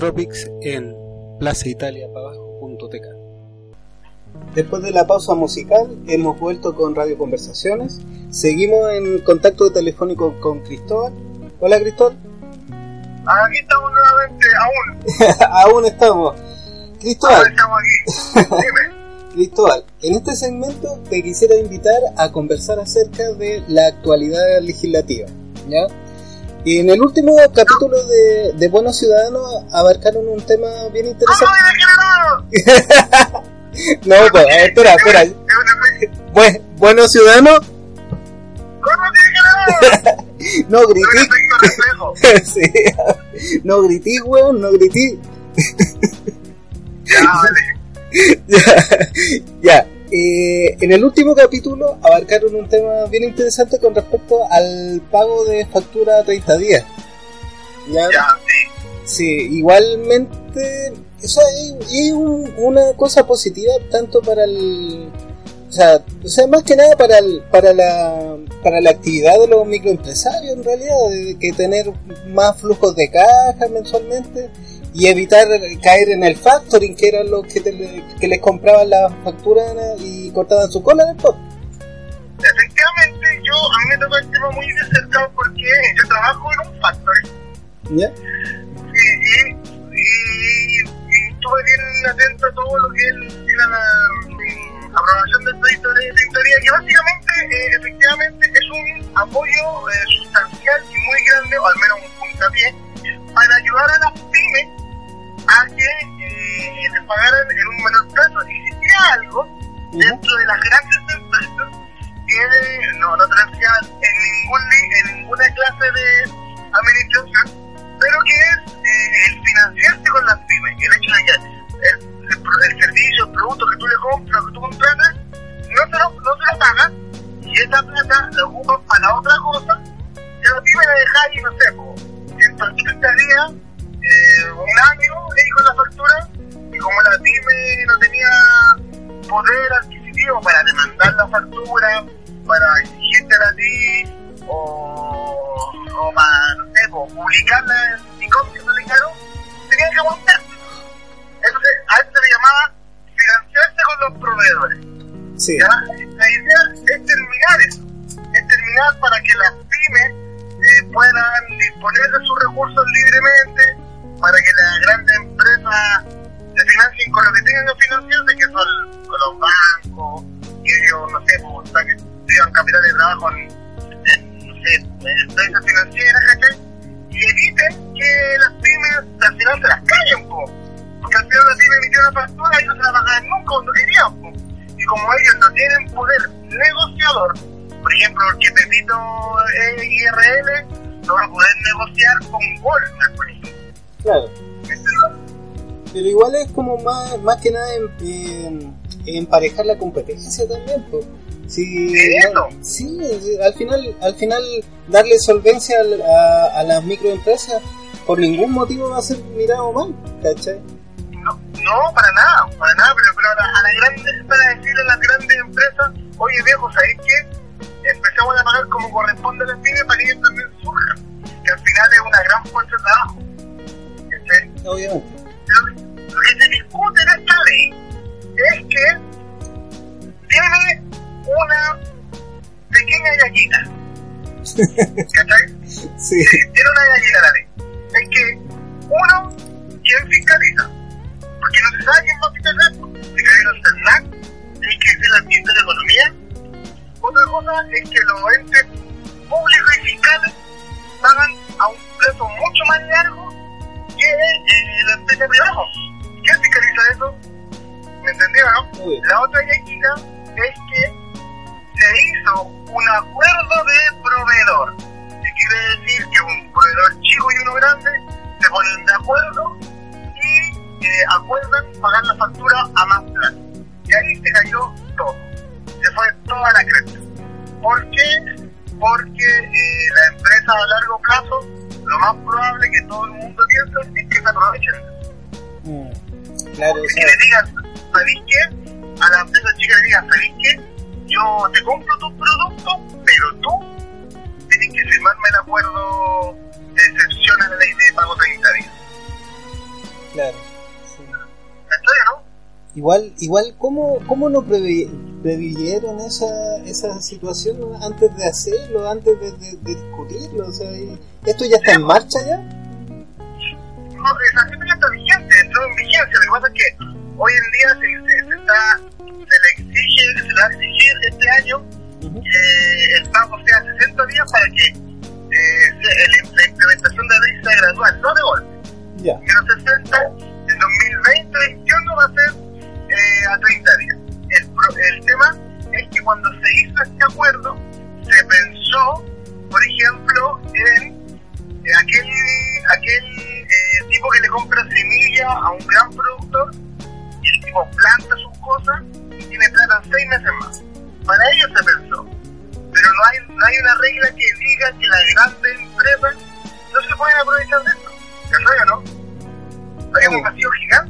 Psychotropics en plazaitaliapabajo.tk. Después de la pausa musical, hemos vuelto con Radio Conversaciones. Seguimos en contacto telefónico con Cristóbal. Hola Cristóbal. Aquí estamos nuevamente, aún. [LAUGHS] aún estamos. Cristóbal. Aún estamos aquí. [LAUGHS] Dime. Cristóbal, en este segmento te quisiera invitar a conversar acerca de la actualidad legislativa. ¿ya? Y en el último capítulo de, de Buenos Ciudadanos abarcaron un tema bien interesante. [LAUGHS] no, pues, espera, espera. Bueno, Buenos Ciudadanos. [LAUGHS] no grití. [LAUGHS] sí. No grití, weón, no grití. ya, vale. ya, ya. Eh, en el último capítulo abarcaron un tema bien interesante con respecto al pago de factura a 30 días. Ya, sí. Sí, igualmente, eso es, una cosa positiva tanto para el. O sea, o sea, más que nada para, el, para, la, para la actividad de los microempresarios en realidad, de que tener más flujos de caja mensualmente y evitar caer en el factoring, que eran los que, que les compraban las facturas y cortaban su cola después. Efectivamente, yo a mí me tocó el tema muy de cerca porque yo trabajo en un factoring. ¿Ya? y, y, estuve bien atento a todo lo que era la mm, aprobación del proyecto de teoría, que básicamente, eh, efectivamente, es un apoyo eh, sustancial y muy grande, o al menos un puntapié, para ayudar a las pymes a que eh, les pagaran en un menor plazo. Existía algo dentro de las grandes empresas que no, no transían en, ningún, en ninguna clase de administración, pero que es eh, el financiarse con las pymes. El hecho de que el, el, servicio, el producto que tú le compras, que tú contratas, no se lo, no se lo pagas y esa plata la ocupas para otra cosa, y la pyme la ahí, no sé, por 130 días eh, un año ahí con la factura y como la pyme no tenía poder adquisitivo para demandar la factura, para exigirte a ti o, o para, no sé, publicarla en cómo que le tenía que aguantar. Entonces, a esto se le llamaba financiarse con los proveedores. Sí. La idea es terminar eso, es terminar para que las pymes eh, puedan disponer de sus recursos libremente, para que las grandes empresas se financien con lo que tengan que financiarse, que son los bancos, que ellos, no sé, pues, que tengan capital de trabajo en, no sé, empresas financieras, ¿cachai? Y eviten que las pymes al final se las callen, porque al final la pyme emitió una factura y no se la pagan nunca cuando querían, y como ellos no tienen poder negociador, por ejemplo, el que Pepito es IRL, no va a poder negociar con Walmart, por ejemplo Claro. Pero igual es como más, más que nada en, emparejar la competencia también, pues. Sí, sí, al final, al final darle solvencia a, a, las microempresas por ningún motivo va a ser mirado mal, ¿cachai? No, no, para nada, para nada, pero, pero a, la, a grandes, para decirle a las grandes empresas, oye viejo, ¿sabéis qué? Empecemos a pagar como corresponde a las pymes para que ellos también surjan, que al final es una gran fuerza de trabajo. Obviamente. Lo, que se discute en esta ley es que tiene una pequeña gallina. [LAUGHS] ¿Cachai? Sí. Tiene una gallina la ley. Es que, uno, ¿quién fiscaliza? Porque no se sabe quién va a fiscalizar. Fiscaliza el CERNAC, tiene que ser el Ministerio de Economía. Otra cosa es que los entes públicos y fiscales pagan a un plazo mucho más largo que eh, la empresa privada. ¿Quién fiscaliza eso? ¿Me entendieron, no? La otra yaquita es que se hizo un acuerdo de proveedor. Que quiere decir que un proveedor chico y uno grande se ponen de acuerdo y eh, acuerdan pagar la factura a más plata. Y ahí se cayó todo. Se fue toda la cresta. ¿Por qué? Porque eh, la empresa a largo plazo lo más probable que todo el mundo piensa es que se aprovechen. Mm, claro, sea... le digan, ¿sabéis qué? A la empresa chica le digan, ¿sabéis qué? Yo te compro tus productos, pero tú tienes que firmarme el acuerdo de excepción a la ley de pago 30 días. Claro. Sí. ¿no? Igual, igual ¿cómo, cómo no previ previeron esa, esa situación antes de hacerlo, antes de, de, de discutirlo? O sea, ¿Esto ya está en marcha ya? No, esa ya está vigente, entró en vigencia. Lo que pasa es que hoy en día se, se, está, se le exige, se le va a exigir este año que el pago sea 60 días para que eh, la implementación de la ley sea gradual, no de golpe. Ya. Que los 60 en 2020-2021 va a ser eh, a 30 días. El, el tema es que cuando se hizo este acuerdo, se pensó, por ejemplo, en aquel, aquel eh, tipo que le compra semilla a un gran productor y el tipo planta sus cosas y tiene plata seis meses más. Para ello se pensó. Pero no hay, no hay una regla que diga que las grandes empresas no se pueden aprovechar de esto. ¿Cachai o no? Hay un vacío gigante.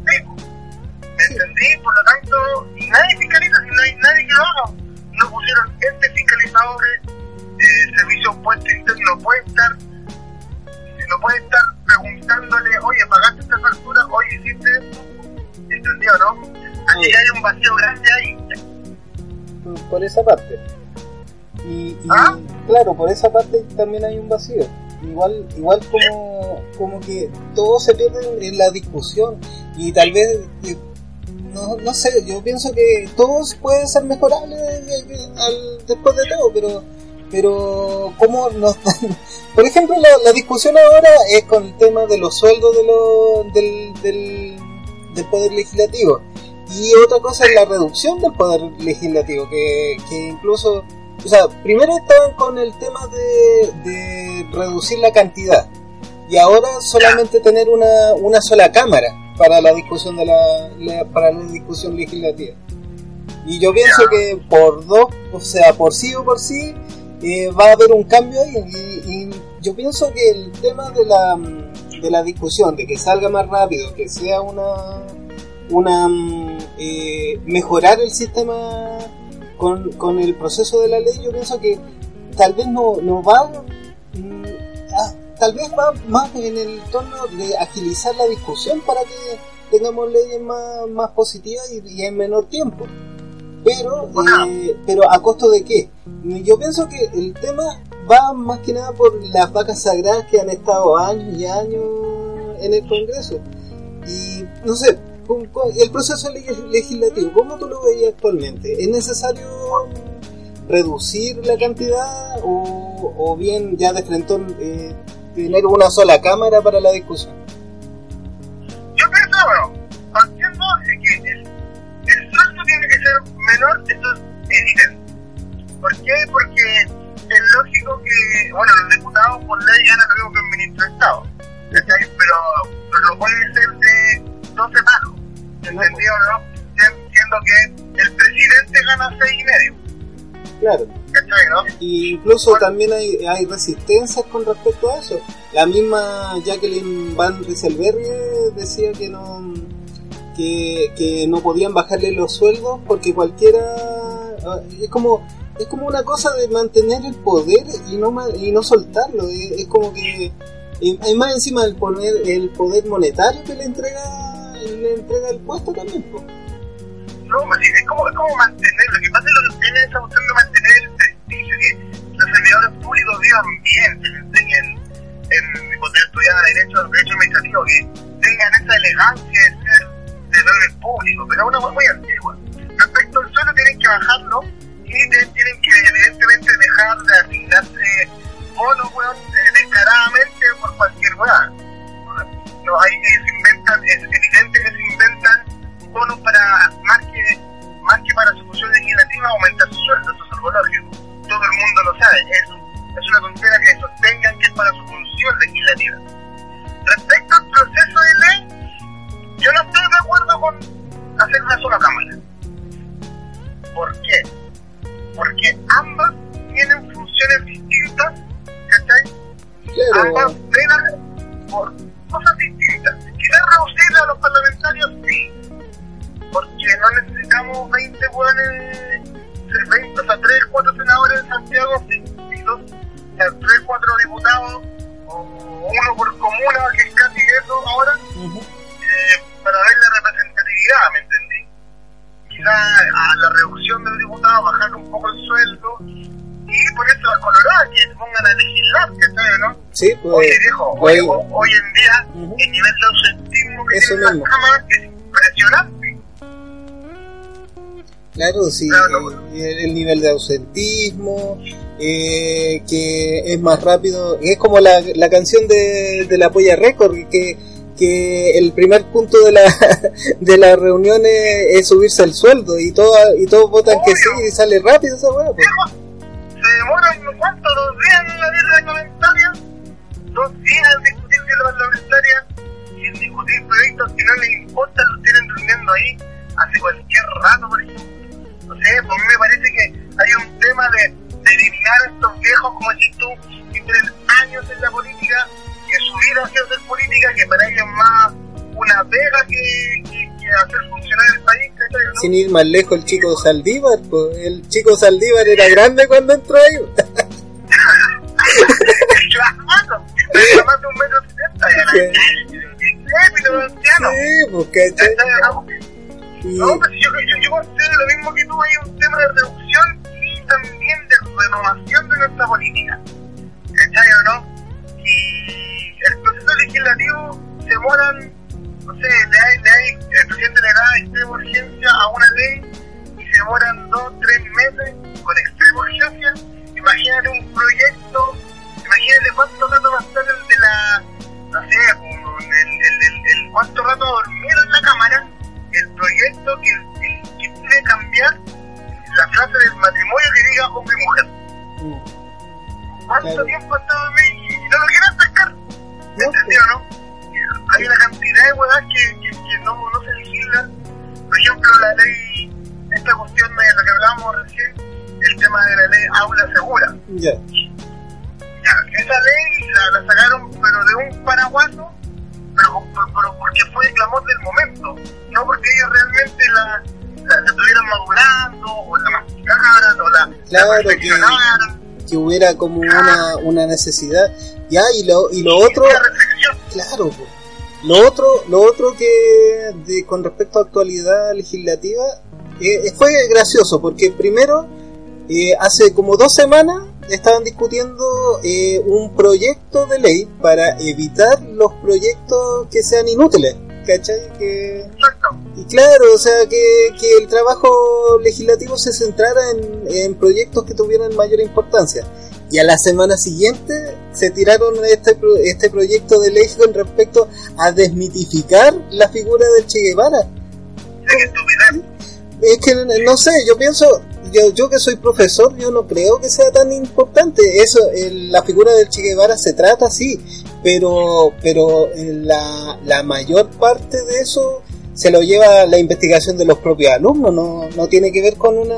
Por lo tanto, nadie fiscaliza si no hay nadie que lo haga. No pusieron este fiscalizadores, eh, servicio puesto interno no puede estar, no puede estar preguntándole, oye, pagaste esta factura, oye, hiciste esto, ¿entendió no? Así que hay un vacío grande ahí. Por esa parte. Y, ¿Ah? claro, por esa parte también hay un vacío. Igual, igual como, como que todo se pierde en la discusión y tal vez eh, no, no sé, yo pienso que todos pueden ser mejorables después de todo, pero pero cómo nos [LAUGHS] por ejemplo la, la, discusión ahora es con el tema de los sueldos de los, del, del, del poder legislativo. Y otra cosa es la reducción del poder legislativo que, que incluso o sea primero estaban con el tema de, de reducir la cantidad y ahora solamente tener una, una sola cámara para la discusión de la, para la discusión legislativa. Y yo pienso que por dos o sea por sí o por sí eh, va a haber un cambio ahí y, yo pienso que el tema de la, de la discusión, de que salga más rápido, que sea una, una eh, mejorar el sistema con, con, el proceso de la ley, yo pienso que tal vez no, no va, mm, ah, tal vez va más en el tono de agilizar la discusión para que tengamos leyes más, más positivas y, y en menor tiempo. Pero eh, pero a costo de qué yo pienso que el tema va más que nada por las vacas sagradas que han estado años y años en el Congreso. Y no sé el proceso legislativo cómo tú lo veías actualmente es necesario reducir la cantidad o, o bien ya de frente eh, tener una sola cámara para la discusión yo pienso bueno partiendo de que el, el sueldo tiene que ser menor, esto es evidente. ¿Por qué? Porque es lógico que, bueno, los diputados por ley ganan lo mismo que el ministro de Estado, pero, pero no puede ser de 12 palos, ¿entendido no? Siendo que el presidente gana seis y medio. Claro. ¿No? Y incluso también hay, hay resistencias con respecto a eso. La misma Jacqueline Van Rieselberg decía que no que, que no podían bajarle los sueldos porque cualquiera es como es como una cosa de mantener el poder y no y no soltarlo es, como que es más encima del poner el poder monetario que le entrega le entrega el puesto también pues. no es como, es como mantener lo que pasa es lo que tiene esa cuestión de mantener servidores públicos vivan bien enseñen en, cuando estudian derecho derecho administrativo que tengan esa elegancia de ser del orden público, pero una muy antigua. Respecto al suelo tienen que bajarlo y tienen que evidentemente dejar de asignarse bonos, descaradamente por cualquier weón. No, hay, ellos inventan, es evidente que se inventan bonos para, más que, más que para su función legislativa, aumentar su sueldo, eso es algo lógico. Todo el mundo lo sabe, es, es una tontera que sostengan que es para su función legislativa. Respecto al proceso de ley, yo no estoy de acuerdo con hacer una sola cámara. ¿Por qué? Porque ambas tienen funciones distintas, ¿cachai? Claro. Ambas velan por cosas distintas. ¿Quieres reducirle a los parlamentarios? Sí. Porque no necesitamos 20 buenos, 20, o sea, 3, 4 senadores en Santiago, y dos, o sea, 3, 4 diputados, o uno por comuna, que es casi eso ahora, eh, para ver la representatividad, ¿me entendí? Quizás a la reducción de los diputados, bajar un poco el sueldo, y por eso las coloradas que se pongan a legislar, ¿cachai, no? Sí, pues. Oye, viejo, hoy, hoy en día, el nivel de ausentismo que tiene la Cámara es impresionante. Claro, sí, Claro, eh, el, nivel de ausentismo, eh, que es más rápido, es como la, la canción de, de la Polla Record, que, que el primer punto de la, [LAUGHS] de la reunión es, es subirse el sueldo y, todo, y todos votan que sí Obvio. y sale rápido esa weá. pues. Se demoran, ¿no ¿cuánto? ¿Dos días en la vida reglamentaria? Dos días en discutir la parlamentaria y en discutir proyectos que no les importa, los tienen durmiendo ahí hace cualquier rato, por ejemplo. No sé, pues a mí me parece que hay un tema de, de eliminar a estos viejos, como decís tú, que tienen años en la política, que su vida ha sido hacer política, que para ellos es más una pega que, que, que hacer funcionar el país. Sin ir más lejos, el chico Saldívar, pues, el chico Saldívar era grande cuando entró ahí. Más de un metro setenta, ya era decrépito, anciano. Sí, pues, ¿cachai? Y- No, pues yo, yo, yo lo mismo que tú, hay un tema de que- hubiera como una, una necesidad. Ya, y lo, y lo otro, claro, lo otro, lo otro que de, con respecto a actualidad legislativa eh, fue gracioso, porque primero, eh, hace como dos semanas estaban discutiendo eh, un proyecto de ley para evitar los proyectos que sean inútiles, ¿cachai? Que, claro, o sea, que, que el trabajo legislativo se centrara en, en proyectos que tuvieran mayor importancia. Y a la semana siguiente se tiraron este, este proyecto de ley con respecto a desmitificar la figura del Che Guevara. Es que no sé, yo pienso, yo, yo que soy profesor, yo no creo que sea tan importante. Eso, el- la figura del Che Guevara se trata, sí, pero, pero eh, la, la mayor parte de eso se lo lleva la investigación de los propios alumnos, no, no tiene que ver con una,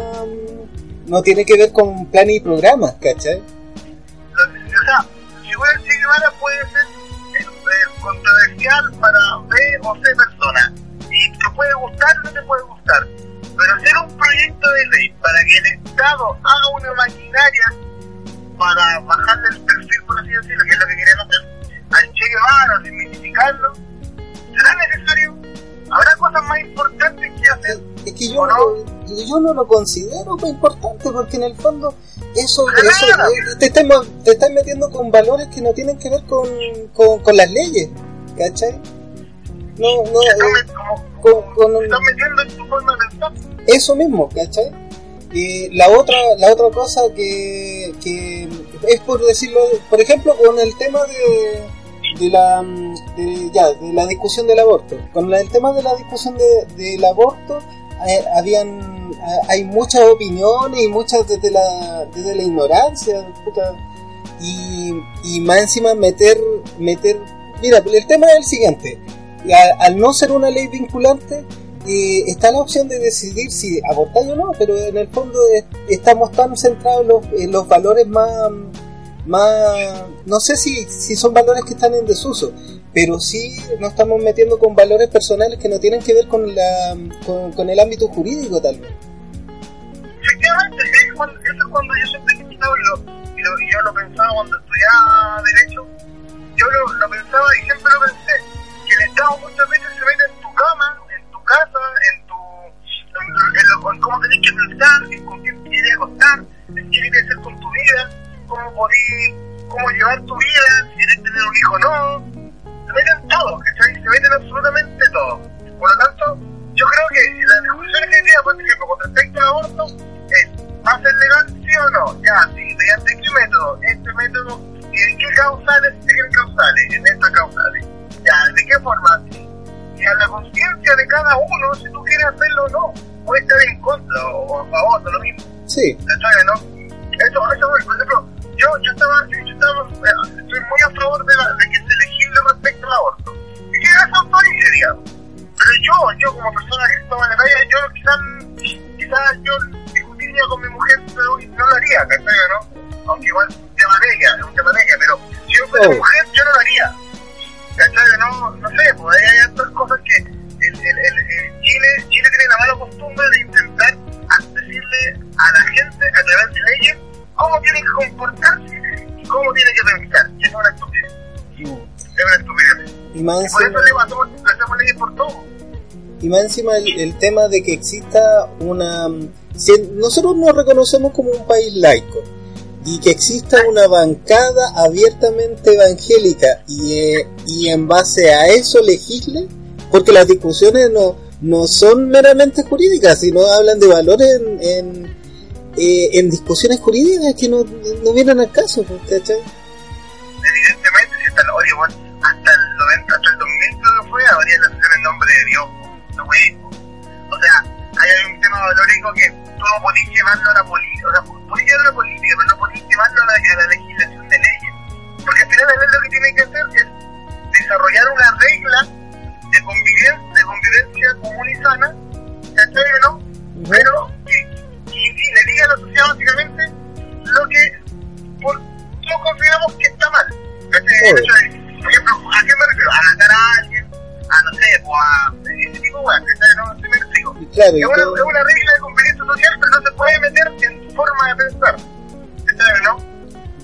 no tiene que ver con planes y programas, ¿cachai? O sea, si fuera el Che Guevara puede ser controversial para B o C personas. Y te puede gustar o no te puede gustar. Pero hacer un proyecto de ley para que el Estado haga una maquinaria para bajarle el perfil, por así decirlo, que es lo que quieren hacer, al Che Guevara. ¿Habrá cosas más importantes que hacer? Es que yo, ¿O no, lo- yo no lo considero muy importante porque en el fondo eso, eso eh, te, estás, te estás metiendo con valores que no tienen que ver con, con, con las leyes, ¿cachai? No, no, eh, con- con un- eso mismo, ¿cachai? Y la otra, la otra cosa que, que es por decirlo, por ejemplo, con el tema de, de la mm, de, ya, de la discusión del aborto. Con el tema de la discusión de, del aborto, eh, habían ha- hay muchas opiniones y muchas desde la, desde la ignorancia, puta. y, y más encima meter, meter, mira, el tema es el siguiente, A- al no ser una ley vinculante, eh, está la opción de decidir si abortar o no, pero en el fondo es- estamos tan centrados en los valores más, más, no sé si, si son valores que están en desuso, pero sí nos estamos metiendo con valores personales que no tienen que ver con, la, con, el ámbito jurídico tal vez. Efectivamente, es cuando, eso es cuando yo siempre he y, lo, y, yo lo pensaba cuando estudiaba Derecho, yo lo, pensaba y siempre lo pensé, que el Estado muchas veces se mete en tu cama, en tu casa, en tu en, cómo tenés que pensar, en con quién quieres acostar, en qué quieres hacer con tu vida, cómo podés, cómo llevar tu vida, si quieres tener un hijo o no. Se meten todo, ¿cachai? Se meten absolutamente todo. Por lo tanto, yo creo que la discusión que día, por ejemplo, con respecto al aborto, es, ¿va a ser legal sí o no? Ya, sí, mediante qué método, este método, y en qué causales, ¿De qué causales, en estas causales. Ya, ¿de qué forma? Y a la conciencia de cada uno, si tú quieres hacerlo o no, puede estar en contra o a favor de lo mismo. Sí. ¿Sabes, no? Eso, eso, por ejemplo, yo, yo estaba, yo, estaba, estoy muy a favor de, la, de que se legisle respecto al aborto. Y que es autorice, digamos. Pero yo, yo como persona que estaba en la calle, yo quizás, quizás yo discutiría con mi mujer, pero no lo haría, ¿cachai, no? Aunque igual de ella, es un tema pero si yo fuera oh. mujer, yo no lo haría. ¿Cachai? No, no sé, pues hay otras cosas que el, el, el, Chile, Chile tiene la mala costumbre de intentar decirle a la gente a través de leyes cómo tiene que comportarse y cómo tiene que pensar. Y es una estupidez. Es una estupidez. Y, más por eso le hacemos, hacemos leyes por todo. Y más encima el, el, tema de que exista una... Si nosotros nos reconocemos como un país laico y que exista una bancada abiertamente evangélica y, eh, y en base a eso legisle, porque las discusiones no, no son meramente jurídicas, sino hablan de valores en, en, eh, en discusiones jurídicas que no, no vienen al caso, pues, ¿cachai? Evidentemente, si hasta el, bueno, hasta el 90, hasta el 2000 creo que fue, habría la en nombre de Dios, no O sea, hay un tema valórico que tú no podés llevarlo a la política, o sea, podés llevarlo a la política, pero no podés llevarlo a la, a la legislación de leyes. Porque al final lo que tiene que hacer es desarrollar una regla de convivencia, de convivencia común y sana, ¿cachai o no? Pero que, que, le diga a la sociedad básicamente lo que por, todos consideramos que está mal. ¿cachai? El hecho de, por ejemplo, ¿a qué me refiero? A matar a alguien, a no sé, o a ese tipo de ¿cachai? No, sé me explico. Claro, es, una, es una regla de convivencia social, pero no se puede meter en tu forma de pensar. ¿no?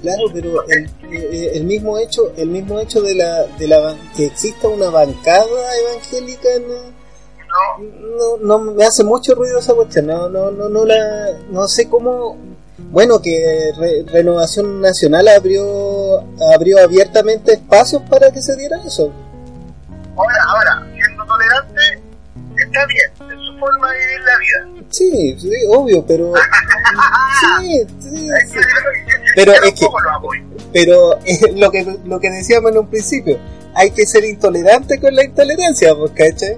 Claro, pero el, eh, el, mismo hecho, el mismo hecho de la, de la que exista una bancada evangélica no, no, no me hace mucho ruido esa cuestión. No, no, no, no la, no sé cómo. Bueno, que Renovación Nacional abrió, abrió abiertamente espacios para que se diera eso. Ahora, ahora, siendo tolerante, está bien, es su forma de vivir la vida. Sí, sí, obvio, pero. [LAUGHS] sí, sí, sí. Pero es que, pero es lo que lo que decíamos en un principio, hay que ser intolerante con la intolerancia, ¿cachai?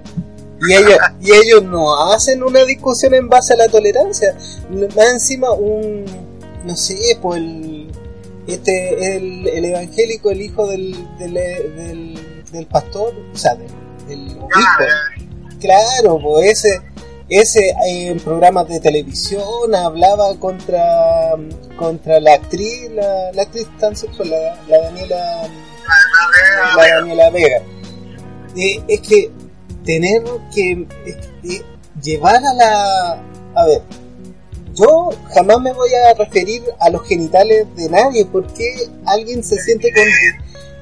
Y ellos, y ellos no hacen una discusión en base a la tolerancia. Más encima un, no sé, pues el, este, el, el evangélico, el hijo del, del, del, del pastor, o sea, del, del obispo. Claro, pues ese, ese en programas de televisión hablaba contra contra la actriz la, la actriz tan sexual la, la Daniela la Daniela Vega eh, es que tener que llevar a la a ver yo jamás me voy a referir a los genitales de nadie porque alguien se siente con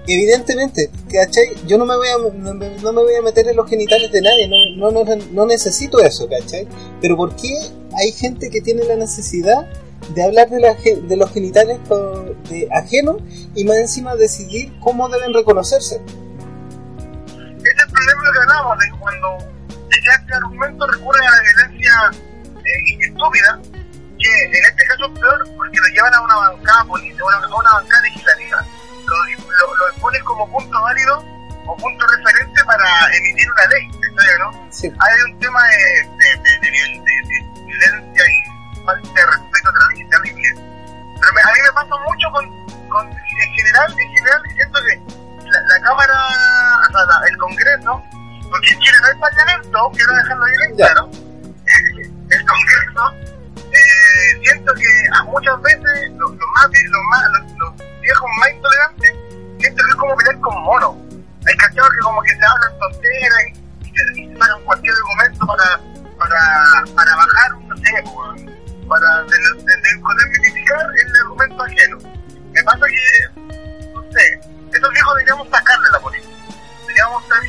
evidentemente, ¿cachai? Yo no me voy a, no, me voy a meter en los genitales de nadie, no, no, no, necesito eso, ¿cachai? Pero ¿por qué hay gente que tiene la necesidad de hablar de, la, de los genitales de ajenos y más encima decidir cómo deben reconocerse? Hablamos, de cuando este argumento recurre a la violencia eh, estúpida, que en este caso es peor porque lo llevan a una bancada política, a una bancada legislativa lo, lo, expones como punto válido o punto referente para emitir una ley, ¿no? Hay un tema de, de, de, de violencia y falta de respeto a la ley terrible. Pero a mí me pasa mucho con, con, en general, en general siento que la, la Cámara, o sea, el Congreso, porque en Chile no hay parlamento, quiero dejarlo bien claro, el [LAUGHS] Congreso, eh, siento que a muchas veces los, los más, los más los, los viejos más intolerantes siento que es como pelear con monos. Hay cachorros que como que se hablan tonteras y, y, se sacan cualquier argumento para, para, para bajar, no sé, para desmitificar el argumento ajeno. Me pasa que, no sé, esos viejos, digamos,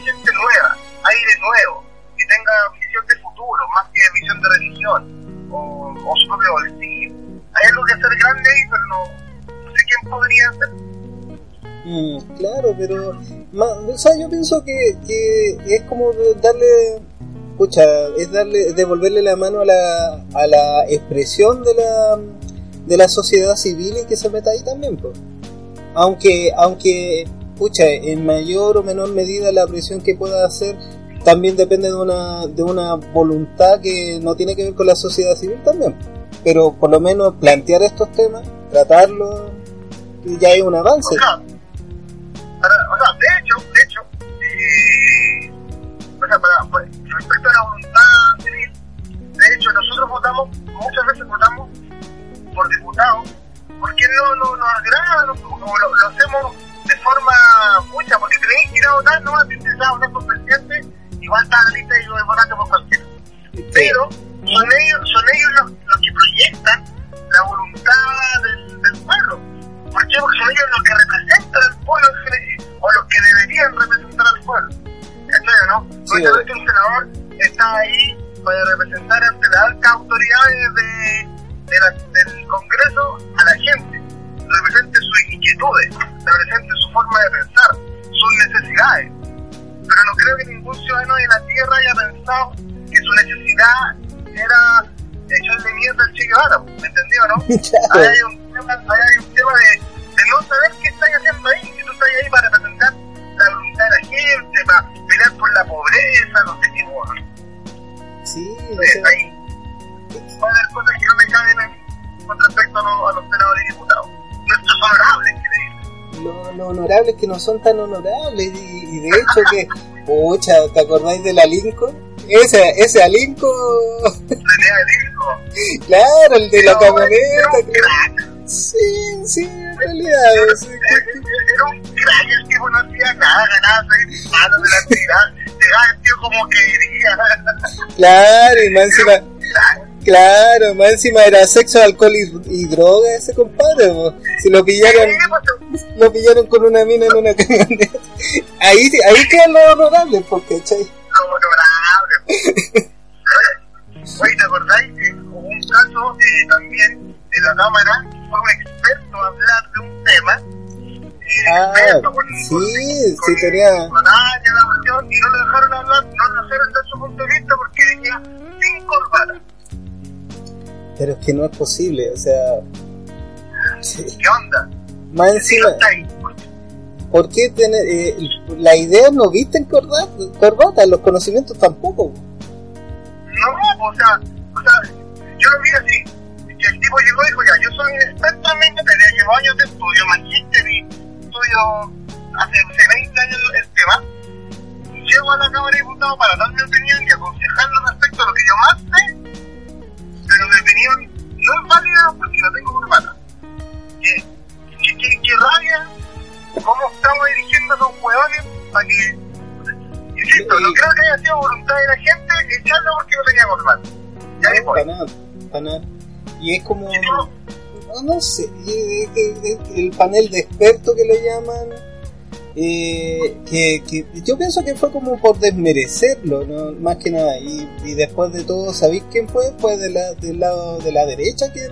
gente nueva, aire nuevo, que tenga visión de futuro, más que visión de religión o, su propio bolsillo. Hay algo que hacer grande ahí, pero no, sé quién podría hacer. Mm, claro, pero o sea, yo pienso que, que es como darle, escucha, es darle, devolverle la mano a la, a la expresión de la, de la sociedad civil y que se meta ahí también, pues. Aunque, aunque, escucha, en mayor o menor medida la presión que pueda hacer también depende de una, de una voluntad que no tiene que ver con la sociedad civil también. Pero por lo menos plantear estos temas, tratarlos, ya hay un avance. Para, o sea, de hecho, de hecho, eh, o pues, respecto a la voluntad civil, de hecho, nosotros votamos, muchas veces votamos por diputados, porque no, no nos agrada, no, lo, lo, hacemos de forma mucha, porque tenéis que ir a votar, no vas a intentar votar por presidente, igual está la lista y yo votando por cualquiera. Pero son ellos, son ellos los, los que proyectan la voluntad del, del pueblo. ¿Por qué? Porque son ellos los que representan al pueblo o los que deberían representar al pueblo. ¿Cachai, no? Sí, Obviamente un senador está ahí para representar ante las altas autoridades de, de la, del Congreso a la gente, represente sus inquietudes, represente su forma de pensar, sus necesidades. Pero no creo que ningún ciudadano de la Tierra haya pensado que su necesidad era echarle mierda al Che Guevara, ¿me entendió, no? [LAUGHS] Ahí hay un tema, ahí hay un tema de, de no saber qué estáis haciendo ahí, que tú estás ahí para representar la voluntad de la gente, para pelear por la pobreza, no sé qué, bueno. Sí, Entonces, o sea, ahí va a haber cosas que no me caben en- con respecto a, los- a los senadores y diputados. Nuestros honorables, que le dicen. lo, lo honorables que no son tan honorables y, y de hecho que, pucha, ¿te acordáis de la Lincoln? Ese, ese Alinco, claro, el de la camioneta, sí, sí, en realidad, Era un crack, el tipo no hacía nada, ganaba seis palos de la actividad. Llegaba el tío como que iría. claro, y más claro, más encima era sexo, alcohol y, y droga ese compadre, po. si lo pillaron, lo pillaron con una mina en una [LAUGHS] camioneta, ahí, ahí quedan los honorables, porque, ¿cachai? lo honorable. Oye, ¿te acordáis? Eh, hubo un caso eh, también en la Cámara, fue un experto a hablar de un tema. eh, Ah, experto con, sí, con- sí con- tenía- con la cuestión, y no lo dejaron hablar, no lo dejaron dar su punto de vista porque venía sin corbata. Pero es que no es posible, o sea, sí. ¿Qué onda? más encima. ¿por qué tener, eh, la idea no viste en corbata, corbata, los conocimientos tampoco? No, o sea, o sea, yo lo vi así, que el tipo llegó y dijo, ya, yo soy un experto en materia, llevo años de estudio, magíster y estudio hace, hace 20 años el tema, llego a la Cámara de Diputados para dar mi opinión y aconsejarlo respecto a lo que yo más sé, pero mi opinión no es válida porque no tengo corbata. ¿Qué, qué, qué, qué rabia? ¿Cómo estamos dirigiendo a esos hueones para que... Insisto, no creo que haya sido voluntad de la gente echarlo porque no tenía corbata. Ya No, para nada, para nada. Y es como, no, no, sé, el panel de expertos que le llaman, eh, que, que yo pienso que fue como por desmerecerlo, ¿no? más que nada. Y, después de todo, ¿sabéis quién fue? Fue de la, del lado de la derecha quien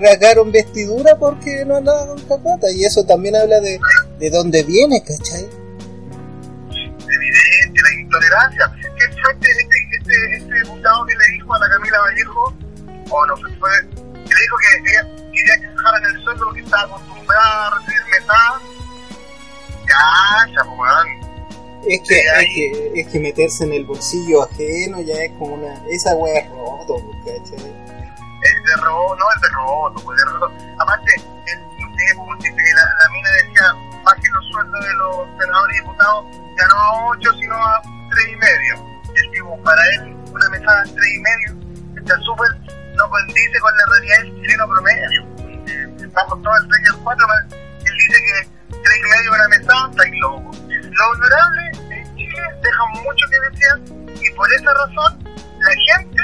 rasgaron vestidura porque no andaba con corbata. Y eso también habla de, de dónde viene, ¿cachai? evidente, la intolerancia. ¿Qué fue este, este, este, este que le dijo a la Camila Vallejo, o no sé si fue, que le dijo que quería que se dejaran el sueldo porque estaba acostumbrada a recibir mesadas? Cacha, pues, weón. Es que, es que, es que meterse en el bolsillo ajeno ya es como una... Esa wea es roto, ¿cachai? El de robo, no el de robo, pues el de robo. Aparte, el, no sé, como dice que la, la mina decía, bajen los sueldos de los senadores y diputados, ya no a 8, sino a 3 y medio. Y el tipo, para él, una mesada a 3 y medio, está súper, no condice con la realidad del chileno promedio. Estamos todos el 3 y el 4, él dice que 3 y medio una mesada, está ahí loco. Lo honorable en Chile deja mucho que desear y por esa razón la gente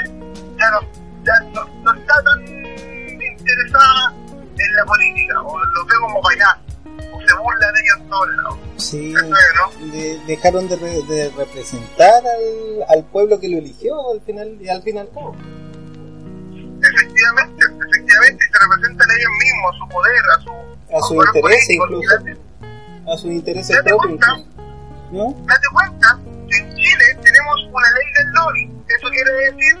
ya no, ya no, no está tan interesada en la política o lo ve como allá o se burla de ellos todos lados. Sí, dejaron de, representar al, al, pueblo que lo eligió al final y al final todo. Efectivamente, efectivamente, se representan ellos mismos, a su poder, a su, a su interés incluso. A sus intereses propios. ¿No? Date cuenta que en Chile tenemos una ley del lobby. Eso quiere decir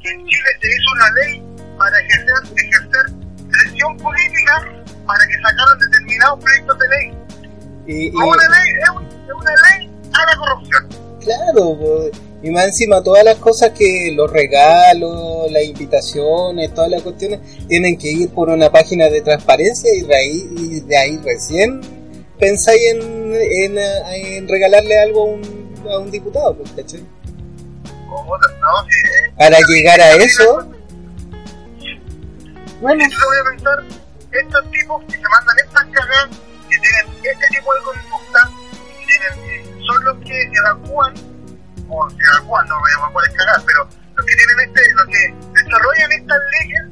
que en Chile se hizo una ley para ejercer, ejercer presión política para que sacaran determinados proyectos de ley. Y, una ley es una ley a la corrupción. Claro, y más encima todas las cosas que los regalos, las invitaciones, todas las cuestiones tienen que ir por una página de transparencia y de ahí, y de ahí recién pensáis en, en, en, regalarle algo a un, a un diputado, pues, ¿cachai? Para llegar a eso. Bueno. Yo voy a pensar, estos tipos que se mandan estas cagadas, que tienen este tipo de conducta, que tienen, son los que evacúan, o se evacúan, no voy a cuál es cagar, pero los que tienen este, los que desarrollan estas leyes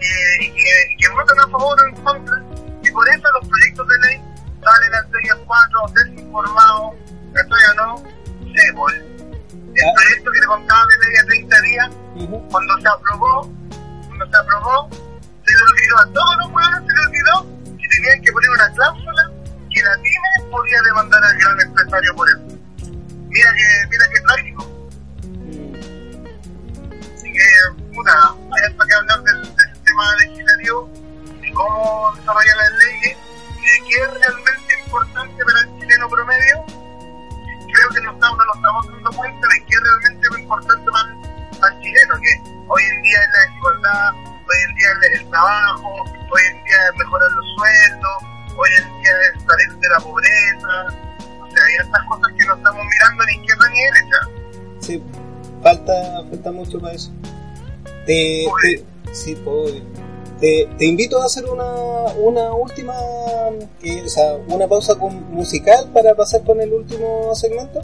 eh, y, que, y que votan a favor o en contra, y por eso los proyectos de ley salen al 3 y al 4, desinformados, estoy o no, cebol. El proyecto que le contaba de ley a 30 días, cuando se aprobó, cuando se aprobó, se le olvidó a todos los pueblos, se le olvidó que tenían que poner una cláusula que la PYME podía demandar al gran empresario por eso. Mira que, mira que trágico. Así que, puta, hay hasta que hablar del, del sistema legislativo y cómo desarrollar las leyes y de qué es realmente importante para el chileno promedio, creo que no estamos, no nos estamos dando cuenta de qué es realmente lo importante para, el chileno, que hoy en día es la desigualdad, hoy en día es el trabajo, hoy en día es mejorar los sueldos, hoy en día es salir de la pobreza, o sea, hay estas cosas que no estamos mirando ni izquierda ni derecha. Sí, falta, falta mucho para eso. Te, te, sí, pobre te, invito a hacer una, una última, eh, o sea, una pausa musical para pasar con el último segmento.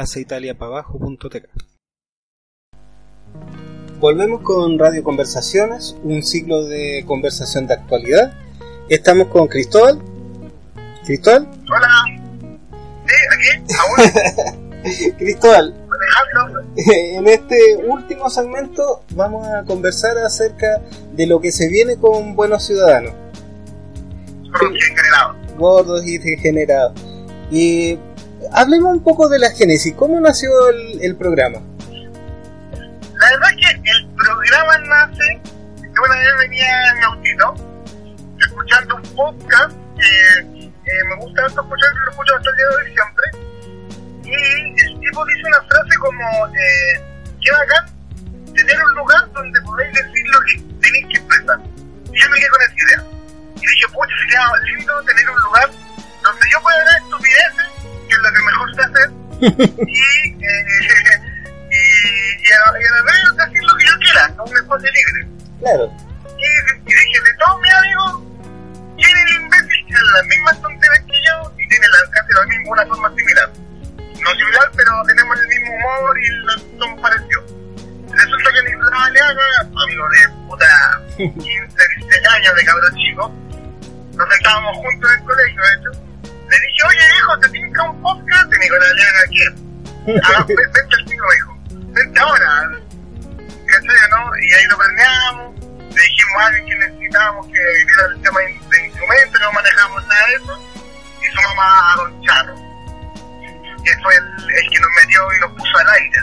plazaitaliapabajo.tk. Volvemos con Radio Conversaciones, un ciclo de conversación de actualidad. Estamos con Cristóbal. ¿Cristóbal? Hola. Sí, aquí, aún. [LAUGHS] Cristóbal, [LAUGHS] en este último segmento vamos a conversar acerca de lo que se viene con Buenos Ciudadanos. Gordos y degenerados. Y hablemos un poco de la génesis. ¿Cómo nació el, programa? La verdad es que el programa nace. Yo una vez venía en mi autito escuchando un podcast que eh, me gusta escuchar, lo escucho hasta el día de hoy siempre y el tipo dice una frase como, eh, qué bacán tener un lugar donde podéis decir lo que tenéis que expresar. Y yo me quedé con esa idea. Y dije, pucha, sería lindo tener un lugar donde yo pueda dar estupideces, lo mejor sé hacer, [LAUGHS] y, eh, [LAUGHS] y, y, a, y a la vez decir lo que yo quiera, a un espacio libre. Claro. Y, y dije, de todos mis amigos, ¿quién es el imbécil que las mismas tonterías que yo y tiene la, casi la misma, una forma similar? no similar, pero tenemos el mismo humor y somos parecidos. Resulta que Nicolás Aliaga, amigo de puta [LAUGHS] 15, 16 años de cabrón chico, nos estábamos juntos en el colegio, de hecho, le dije, oye hijo, ¿te que un podcast? Y Nicolás Aliaga, ¿qué? Ah, [LAUGHS] vente al me dijo, vente ahora, ¿cachai, no? Y ahí lo planeamos, le dijimos a alguien que necesitábamos que viera el tema de instrumentos, no manejamos nada de eso, y su mamá a Don Charro que fue el, que nos metió y nos puso al aire.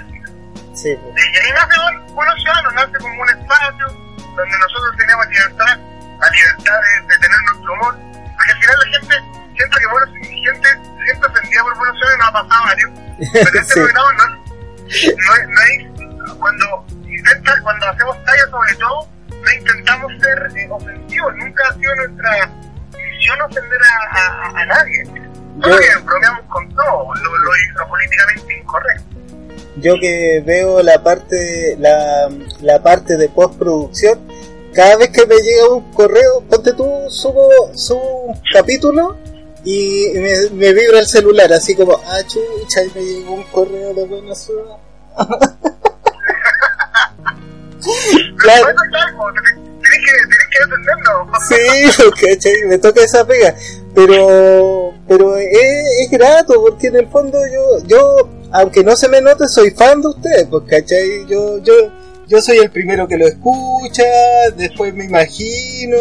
Sí, pues. Y ahí nace Buenos Ciudadanos, nace como un espacio donde nosotros tenemos libertad, la libertad de, tener nuestro humor, porque al final la gente siente que bueno, gente siempre ofendida por Buenos Ciudadanos, no ha pasado varios, [LAUGHS] pero este programa no, no, no es, cuando intenta, cuando hacemos tallas sobre todo, no intentamos ser eh, ofensivos, nunca ha sido nuestra misión ofender a, a, a nadie. Yo, que bromeamos con todo, lo, lo, políticamente incorrecto. Yo que veo la parte, la, la parte de postproducción, cada vez que me llega un correo, ponte tú, subo, subo un capítulo y me, me vibra el celular, así como, ah, chucha, y me llegó un correo de buena ciudad. claro. Que, que. [LAUGHS] Sí, me toca esa pega pero pero es, grato porque en el fondo yo yo aunque no se me note soy fan de ustedes pues ¿cachai? yo yo yo soy el primero que lo escucha después me imagino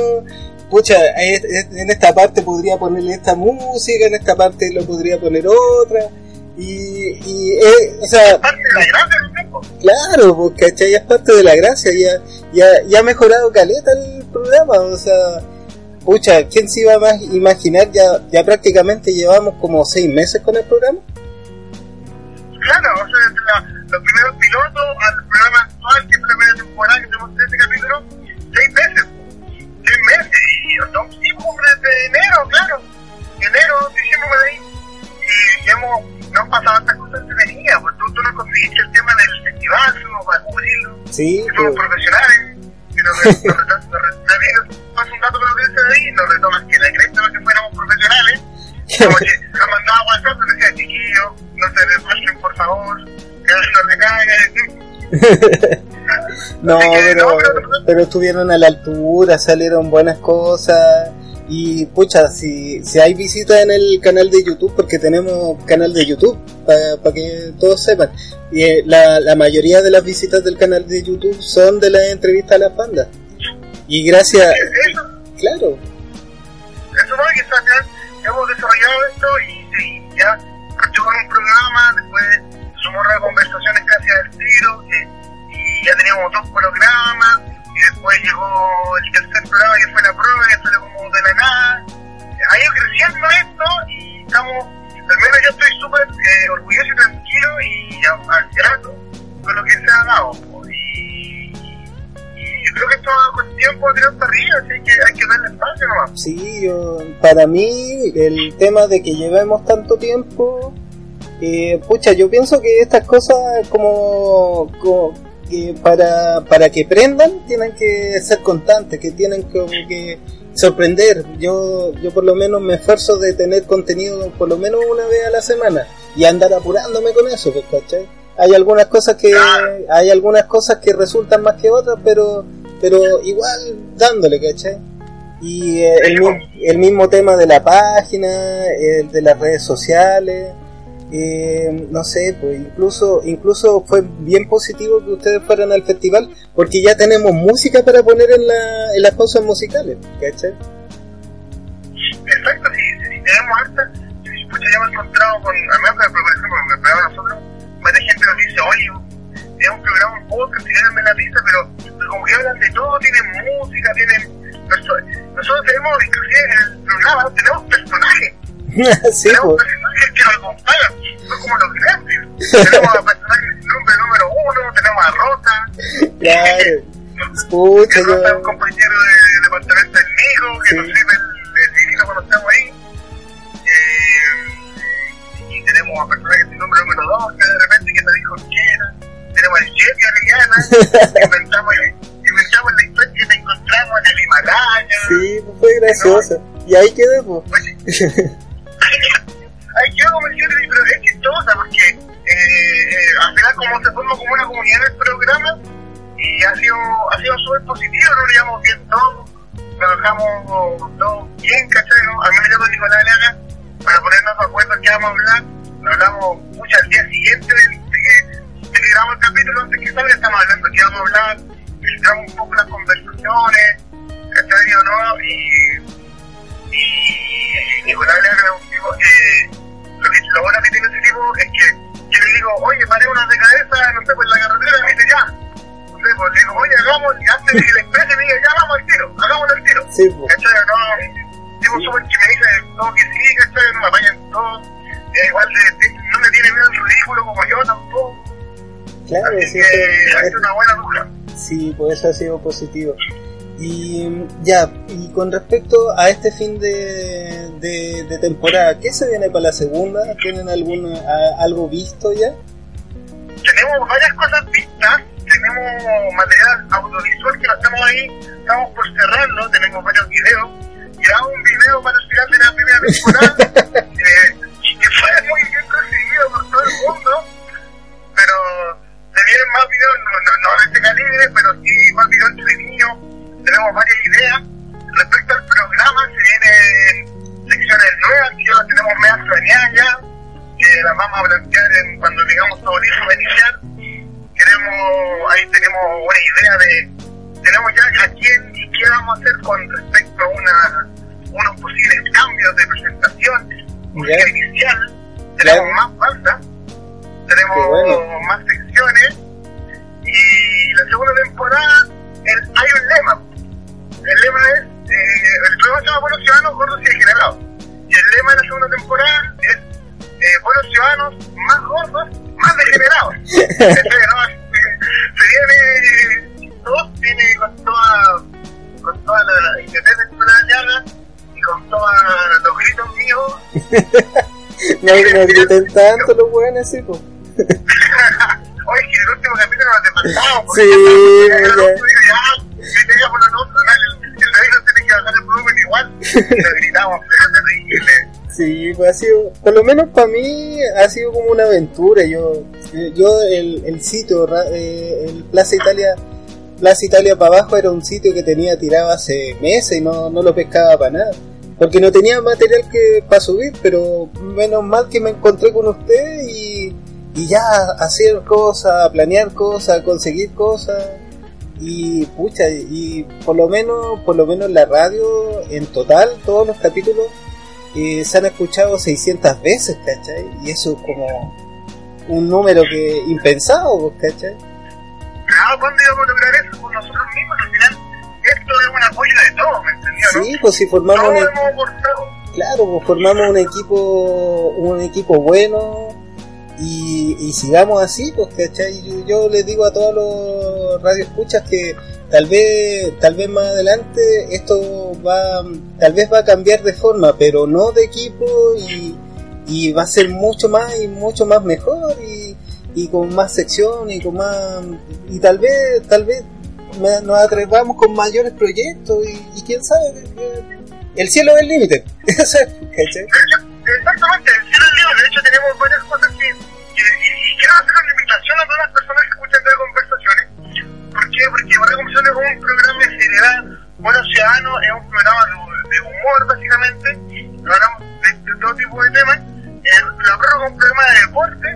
pucha en esta parte podría ponerle esta música en esta parte lo podría poner otra y, y es, o sea, parte de la gracia claro pues ¿cachai? es parte de la gracia ya, ya, ya ha mejorado caleta el programa o sea Pucha, ¿quién se iba a imaginar? Ya, ya prácticamente llevamos como seis meses con el programa. Claro, o sea, desde los primeros pilotos al programa actual, que es la primera temporada que tenemos 13 capítulos, seis meses. Seis meses, y estamos desde enero, claro. Enero, diciembre de ahí. Y hemos, nos han pasado tantas cosas entretenidas, porque tú, tú no conseguiste el tema del festival, fuimos para cubrirlo. Sí. Somos profesionales, que nos, nos, nos, pasa un dato que lo que dice ahí, nos retomas que la cresta que fuéramos profesionales, como que nos mandaba WhatsApp y decía, chiquillo, no se despachen por favor, que no le caigan. No, pero, pero estuvieron a la altura, salieron buenas cosas. Y pucha, si, si hay visitas en el canal de YouTube, porque tenemos canal de YouTube, para que todos sepan, y eh, la, la mayoría de las visitas del canal de YouTube son de la entrevista a las bandas. Y gracias. Eso, claro. Eso no, que ya hemos desarrollado esto y, ya partió con un programa, después sumó de conversaciones casi al tiro, y ya teníamos dos programas, y después llegó el tercer programa que fue la prueba, que salió como de la nada. Ha ido creciendo esto y estamos, al menos yo estoy súper eh, orgulloso y tranquilo y grato con lo que se ha dado creo que esto con tiempo tirar para arriba, así que hay que darle espacio nomás. Sí, yo, para mí el tema de que llevemos tanto tiempo, eh, pucha, yo pienso que estas cosas como, que para, para que prendan tienen que ser constantes, que tienen que, que sorprender. Yo, yo por lo menos me esfuerzo de tener contenido por lo menos una vez a la semana y andar apurándome con eso, pues, ¿cachai? Hay algunas cosas que, hay algunas cosas que resultan más que otras, pero, pero igual dándole, ¿cachai? Y eh, el, el, mismo tema de la página, el de las redes sociales, eh, no sé, pues incluso, incluso fue bien positivo que ustedes fueran al festival porque ya tenemos música para poner en, la, en las pausas musicales, ¿cachai? Exacto, si, si tenemos harta, pues ya me he encontrado con, además, por ejemplo, me pegaba nosotros, mucha gente nos dice, oye, es un programa un podcast, me la pista, pero, pero, como que hablan de todo, tienen música, tienen personas. Nosotros tenemos, inclusive en el programa, tenemos personajes. [LAUGHS] sí, tenemos pues. personajes que nos acompañan, son como los grandes. tenemos a personajes nombre número uno, tenemos a Rota. Claro. Escucha, yo. Rota es un compañero de departamento del Nico, que sí. nos sirve el, divino cuando estamos ahí. Eh, y tenemos a personajes sin nombre número dos, que de repente que te dijo que era. Tenemos al Chef Orellana, [LAUGHS] inventamos, inventamos la historia que encontramos en el Himalaya. Sí, fue gracioso. ¿No? Y ahí quedó, pues. Quedó como el pero es chistosa porque eh, al final como se forma como una comunidad en programa y ha sido, ha sido súper positivo, nos llevamos bien todos, nos dejamos todos bien, ¿cachai? ¿no? Al menos yo con Nicolás Lega, para ponernos de acuerdo qué vamos a hablar, nos hablamos mucho al día siguiente de, que, el capítulo, antes que salga estamos hablando qué vamos a hablar, filtramos un poco las conversaciones, ¿cachai o no? Y, y Nicolás Lega es un tipo que lo, que, lo bueno que tiene ese tipo es que yo le digo, oye, paremos de cabeza, no sé, pues la carretera, me dice ya. No sé, pues le digo, oye, hagamos, y antes de que el express me diga, ya vamos al tiro, hagámoslo al tiro. Sí, pues. ¿Cachai? No, tipo súper que me dice todo que sí, ¿cachai? No me apañan todo. Eh, igual de, de, no me tiene miedo el ridículo como yo tampoco. Claro, Así sí, que sido una buena dupla. Sí, pues eso ha sido positivo. Y ya, y con respecto a este fin de, de, de temporada, ¿qué se viene para la segunda? ¿Tienen alguna, a- algo visto ya? tenemos varias cosas vistas, tenemos material audiovisual que lo estamos ahí, estamos por cerrarlo, tenemos varios videos, grabamos un video para el final de la primera temporada, [LAUGHS] eh, que fue muy bien recibido por todo el mundo, pero se vienen más videos, no, no, no de este calibre, pero sí más videos entretenidos, tenemos varias ideas. Respecto al programa, se vienen secciones nuevas, que ya las tenemos medio planeadas ya, que las vamos a plantear en, cuando tengamos todo listo para iniciar. Queremos, ahí tenemos una idea de, tenemos ya a quién y qué vamos a hacer con respecto a una, unos posibles cambios de presentación, música inicial, tenemos más bandas, tenemos bueno. más secciones, y la segunda temporada el, hay un lema. El lema es, eh, el programa se llama Buenos Ciudadanos, Gordos y Degenerados. Y el lema de la segunda temporada es eh, Buenos Ciudadanos, más gordos, más degenerados. [LAUGHS] Entonces, no, se, viene, todo viene con toda, con toda la independencia de la llaga y con todos los gritos míos. No, no griten tanto los buenos, sí, pues. [LAUGHS] Oye, que el último capítulo nos demandamos. [LAUGHS] Sí, gritamos. Sí, pues ha sido, por lo menos para mí ha sido como una aventura. Yo, yo el, el sitio, eh, el Plaza Italia, Plaza Italia para abajo era un sitio que tenía tirado hace meses y no, no lo pescaba para nada. Porque no tenía material que para subir, pero menos mal que me encontré con usted y, y ya hacer cosas, planear cosas, conseguir cosas y pucha y por lo menos por lo menos la radio en total todos los capítulos eh, se han escuchado 600 veces, ¿cachai? Y eso es como un número que impensado, pues, ¿cachai? Claro, ¿cuándo íbamos a lograr eso con nosotros mismos? Al final, esto es un apoyo de todos, ¿me entendió? no? Sí, pues si formamos Todos un, hemos aportado. claro, pues formamos un equipo un equipo bueno y, y sigamos así, pues, ¿cachai? Yo, yo les digo a todos los radioescuchas que tal vez tal vez más adelante esto va tal vez va a cambiar de forma, pero no de equipo y, y va a ser mucho más y mucho más mejor y, y con más sección y con más y tal vez tal vez nos atrevamos con mayores proyectos y, quién sabe, el cielo es el límite. [LAUGHS] Exactamente, es el límite. De hecho, tenemos varias cosas que, y, quiero hacer una invitación a todas las personas que escuchan de conversaciones. ¿Por qué? Porque Radio Conversaciones es un programa de seriedad, bueno ciudadano, es un programa de, humor, básicamente. Hablamos de, todo tipo de temas. Eh, la prórroga es un programa de deporte,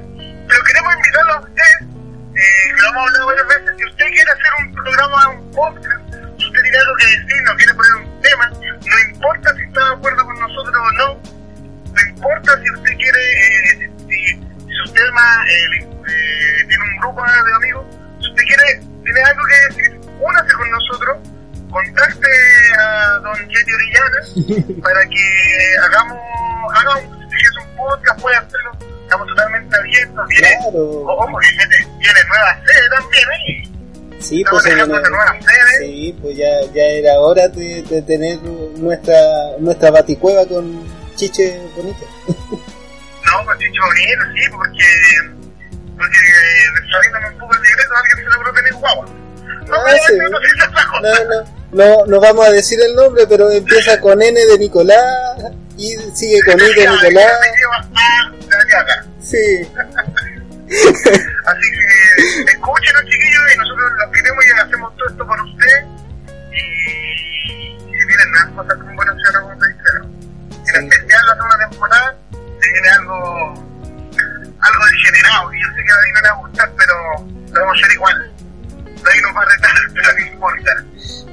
pero queremos invitarlo a ustedes eh, lo hemos hablado varias veces, si usted quiere hacer un programa, un podcast, si usted tiene algo que decir, no quiere poner un tema, no importa si está de acuerdo con nosotros o no, no importa si usted quiere, eh, si, si, usted más, eh, eh, tiene un grupo de amigos, si usted quiere, tiene algo que decir, únase con nosotros, contacte a don Jetty Orellana [LAUGHS] para que hagamos, hagamos, si es un podcast, puede hacerlo estamos totalmente abiertos. Viene, claro. ojo, viene, nueva sede también, ¿eh? Sí, pues, sí, pues ya, ya era hora de, de, tener nuestra nuestra baticueva con chiche bonito. no, con chiche bonito, sí, porque, porque eh, saliéndome un poco el secreto, alguien se logró tener guagua. No, ah, sí. no, no, no, no vamos a decir el nombre, pero empieza con N de Nicolás y sigue con I de Nicolás. Sí. Así que escúchenos chiquillos y nosotros los queremos y hacemos todo esto por ustedes. Y si vienen más cosas con ciudadanos, como te dijeron. En especial la segunda temporada se viene algo algo degenerado y yo sé que a mí no le va a gustar, pero lo vamos a hacer igual. Nadie nos va a retar, [LAUGHS] pero no importa.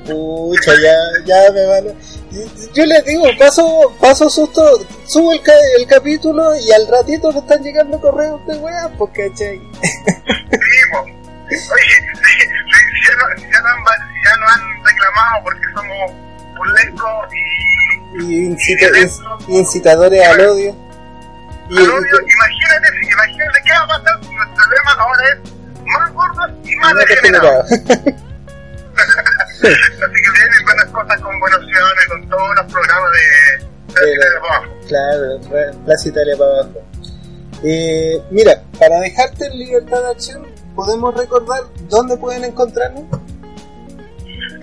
Pucha, ya, ya me van a yo les digo, paso, paso susto, subo el, el capítulo y al ratito me están llegando correos de weas, pues cachai. Oye, [LAUGHS] ya, no, ya, no han, ya no han reclamado porque somos burlescos y, y, incita, y incitadores al odio. Y, al odio, imagínate, imagínate qué va a pasar si nuestro lema ahora es más gordos y más degenerados. [LAUGHS] [LAUGHS] Así que vienen buenas cosas con Buenos Ciudadanos y con todos los programas de Plaza Italia para abajo. Claro, Plaza Italia para abajo. Eh, mira, para dejarte en libertad de acción, ¿podemos recordar dónde pueden encontrarnos?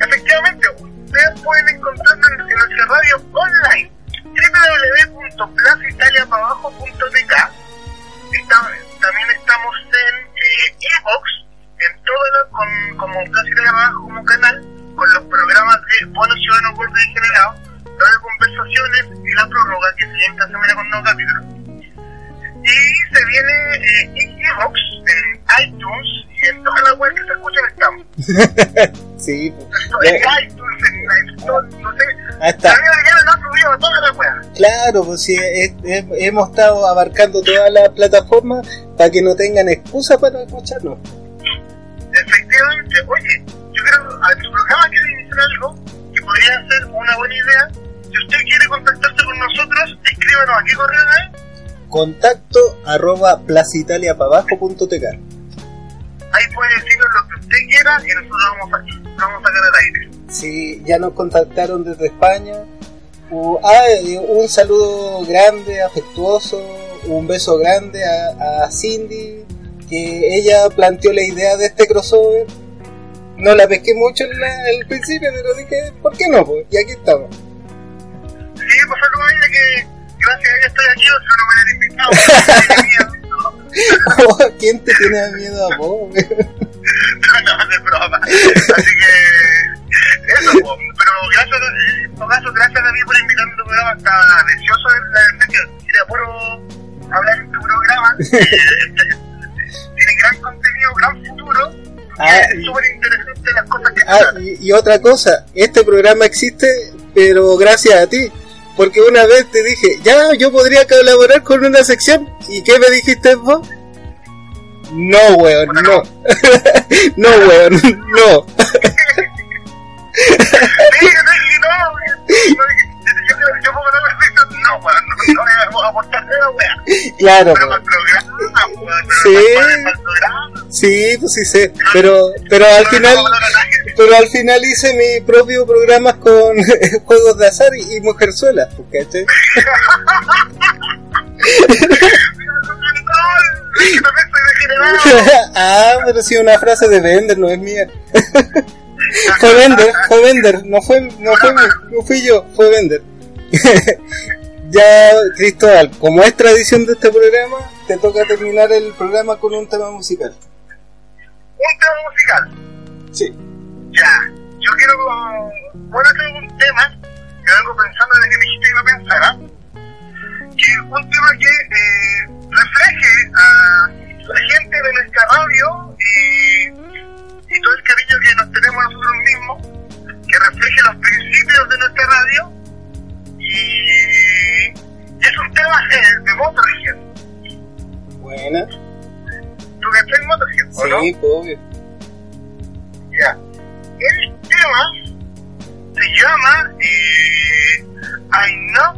Efectivamente, pueden encontrarnos en, nuestra radio online www.plazaitaliaparabajo.tk También estamos en eh, Evox, en todo lo, con, como Plaza Italia Abajo como canal con los programas de Bono Ciudadano Borde Generado, las conversaciones y la prórroga que se viene esta semana con nuevos capítulos. Y se viene eh, en Xbox, en iTunes y en todas las webs que se escuchan estamos. sí. En iTunes, en iTunes, no sé. Hasta... La no ha subido a todas las webs. Claro, pues sí, hemos estado abarcando todas las plataformas para que no tengan excusa para escucharnos. Efectivamente, oye, yo creo, a tu programa quiere iniciar algo que podría ser una buena idea. Si usted quiere contactarse con nosotros, escríbanos a qué correo. Contacto arroba placitaliapabajo.tk Ahí puede decirnos lo que usted quiera y nosotros vamos a, vamos a sacar al aire. Sí, ya nos contactaron desde España. Uh, ah, un saludo grande, afectuoso, un beso grande a, a Cindy, que ella planteó la idea de este crossover no la pesqué mucho en, el principio, pero dije, ¿por qué no? Pues? Y aquí estamos. Sí, pues saludos a ella que gracias a ella estoy aquí, o sea, no me hubiera invitado. [LAUGHS] oh, ¿Quién te tiene miedo a vos? [LAUGHS] no, no, de broma. Así que, eso, pero gracias, en todo caso, gracias a mí por invitarme a tu programa, está deseoso de la que quería puro hablar en tu programa. [LAUGHS] tiene gran contenido, gran futuro Ah, interesante las cosas que ah, y, otra cosa, este programa existe, pero gracias a ti. Porque una vez te dije, ya, yo podría colaborar con una sección. ¿Y qué me dijiste vos? No, weón, no. no, [LAUGHS] weón, no. [LAUGHS] no, weón, no, no, aportar nada, weón. Claro, pero programa, sí, sí, pues sí sé, pero, pero al final, pero al final hice mi propio programa con [LAUGHS] juegos de azar y, y mujerzuelas, ¿cachai? [LAUGHS] [LAUGHS] ah, pero sí, una frase de Bender, no es mía. Fue Bender, fue Bender, no fue, no fue, no fui yo, fue Bender. [LAUGHS] ya, Cristóbal, como es tradición de este programa, te toca terminar el programa con un tema musical. ¿Un tema musical? Sí. Ya, yo quiero, bueno, hacer un tema que vengo pensando desde que me dijiste que lo pensara, que es un tema que eh, refleje a la gente de nuestra radio y, y todo el cariño que nos tenemos nosotros mismos, que refleje los principios de nuestra radio y es un tema de, de Motorhead. Buena. ¿Tú cachai Motorhead, o no? Sí, pues, obvio. Ya. El tema se llama eh, I Know.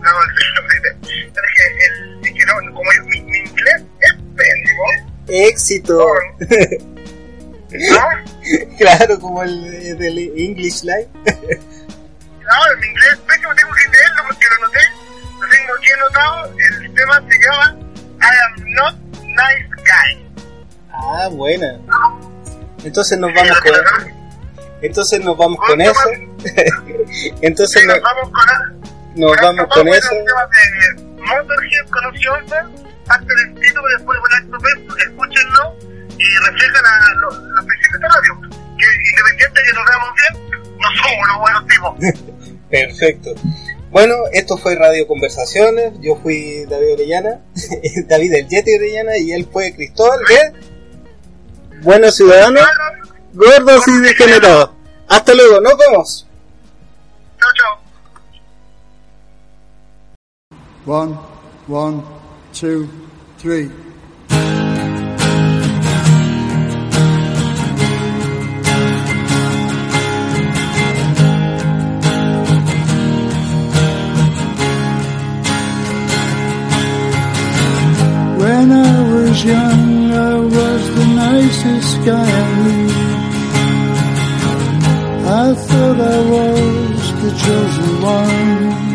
No, es que, el, es que no, como el- mi, mi inglés es pésimo, Éxito. ¿no? [LAUGHS] claro, como el del English Live. No, mi inglés es pésimo, tengo que leerlo porque lo noté, lo tengo aquí anotado. El tema se llama I am not nice guy. Ah, buena. Entonces nos vamos con, entonces nos vamos con eso. [LAUGHS] entonces nos vamos con nos vamos con eso. De Motorhead conoció parte del título, después con acto escúchenlo y reflejan a los, los principios de radio. Que independiente de que nos veamos bien, no somos los buenos tipos. [LAUGHS] Perfecto. Bueno, esto fue Radio Conversaciones. Yo fui David Orellana, [LAUGHS] David el Yeti Orellana, y él fue Cristóbal, ¿qué? Buenos ciudadanos, gordos y degenerados. Hasta luego, nos vemos. Chao, chao. One, one, two, three. When I was young, I was the nicest guy I knew. I thought I was the chosen one.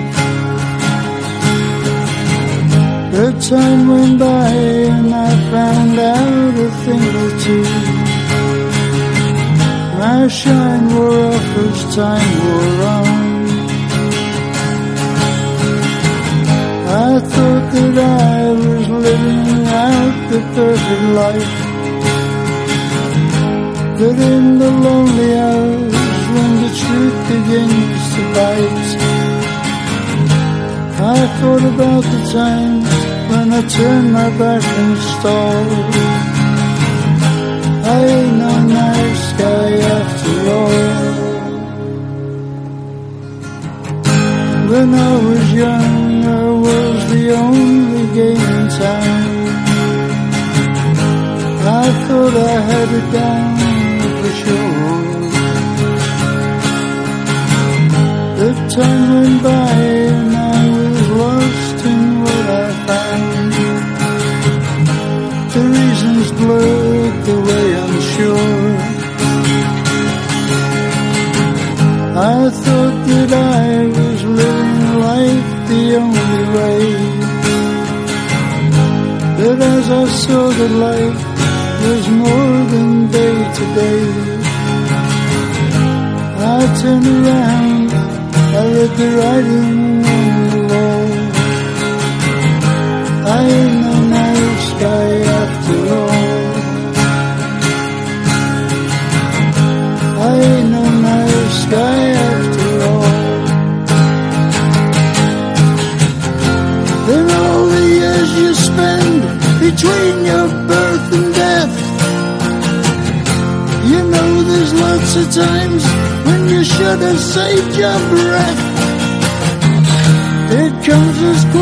Time went by and I found out a thing or two. My shine wore off as time wore on. I thought that I was living out the perfect life. But in the lonely hours when the truth begins to bite, I thought about the times when I turn my back and stalled. I ain't no nice guy after all. When I was young, I was the only game in town. I thought I had it down for sure. The time went by The reasons blurred the way I'm sure. I thought that I was living life the only way. But as I saw that life was more than day to day, I turned around, I read the writing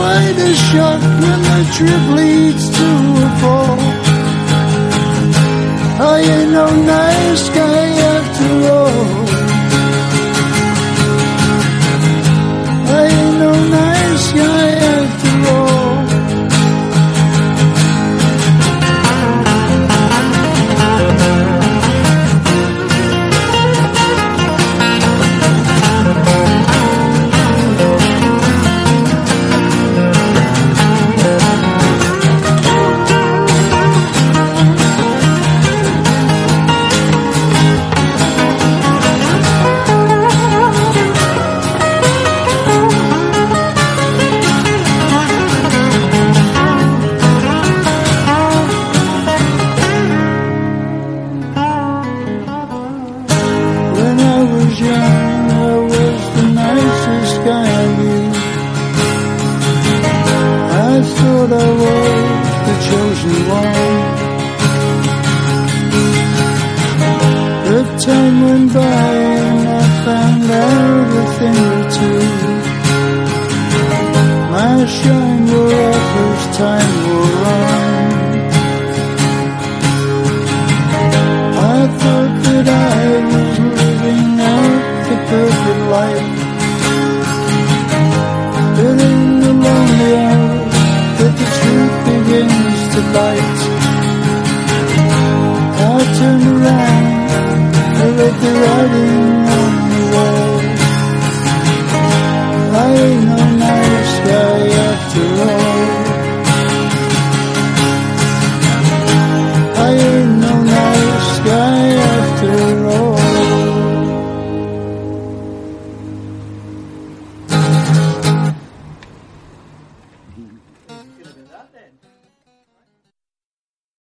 quite a shock when the trip leads to a fall. I ain't no nice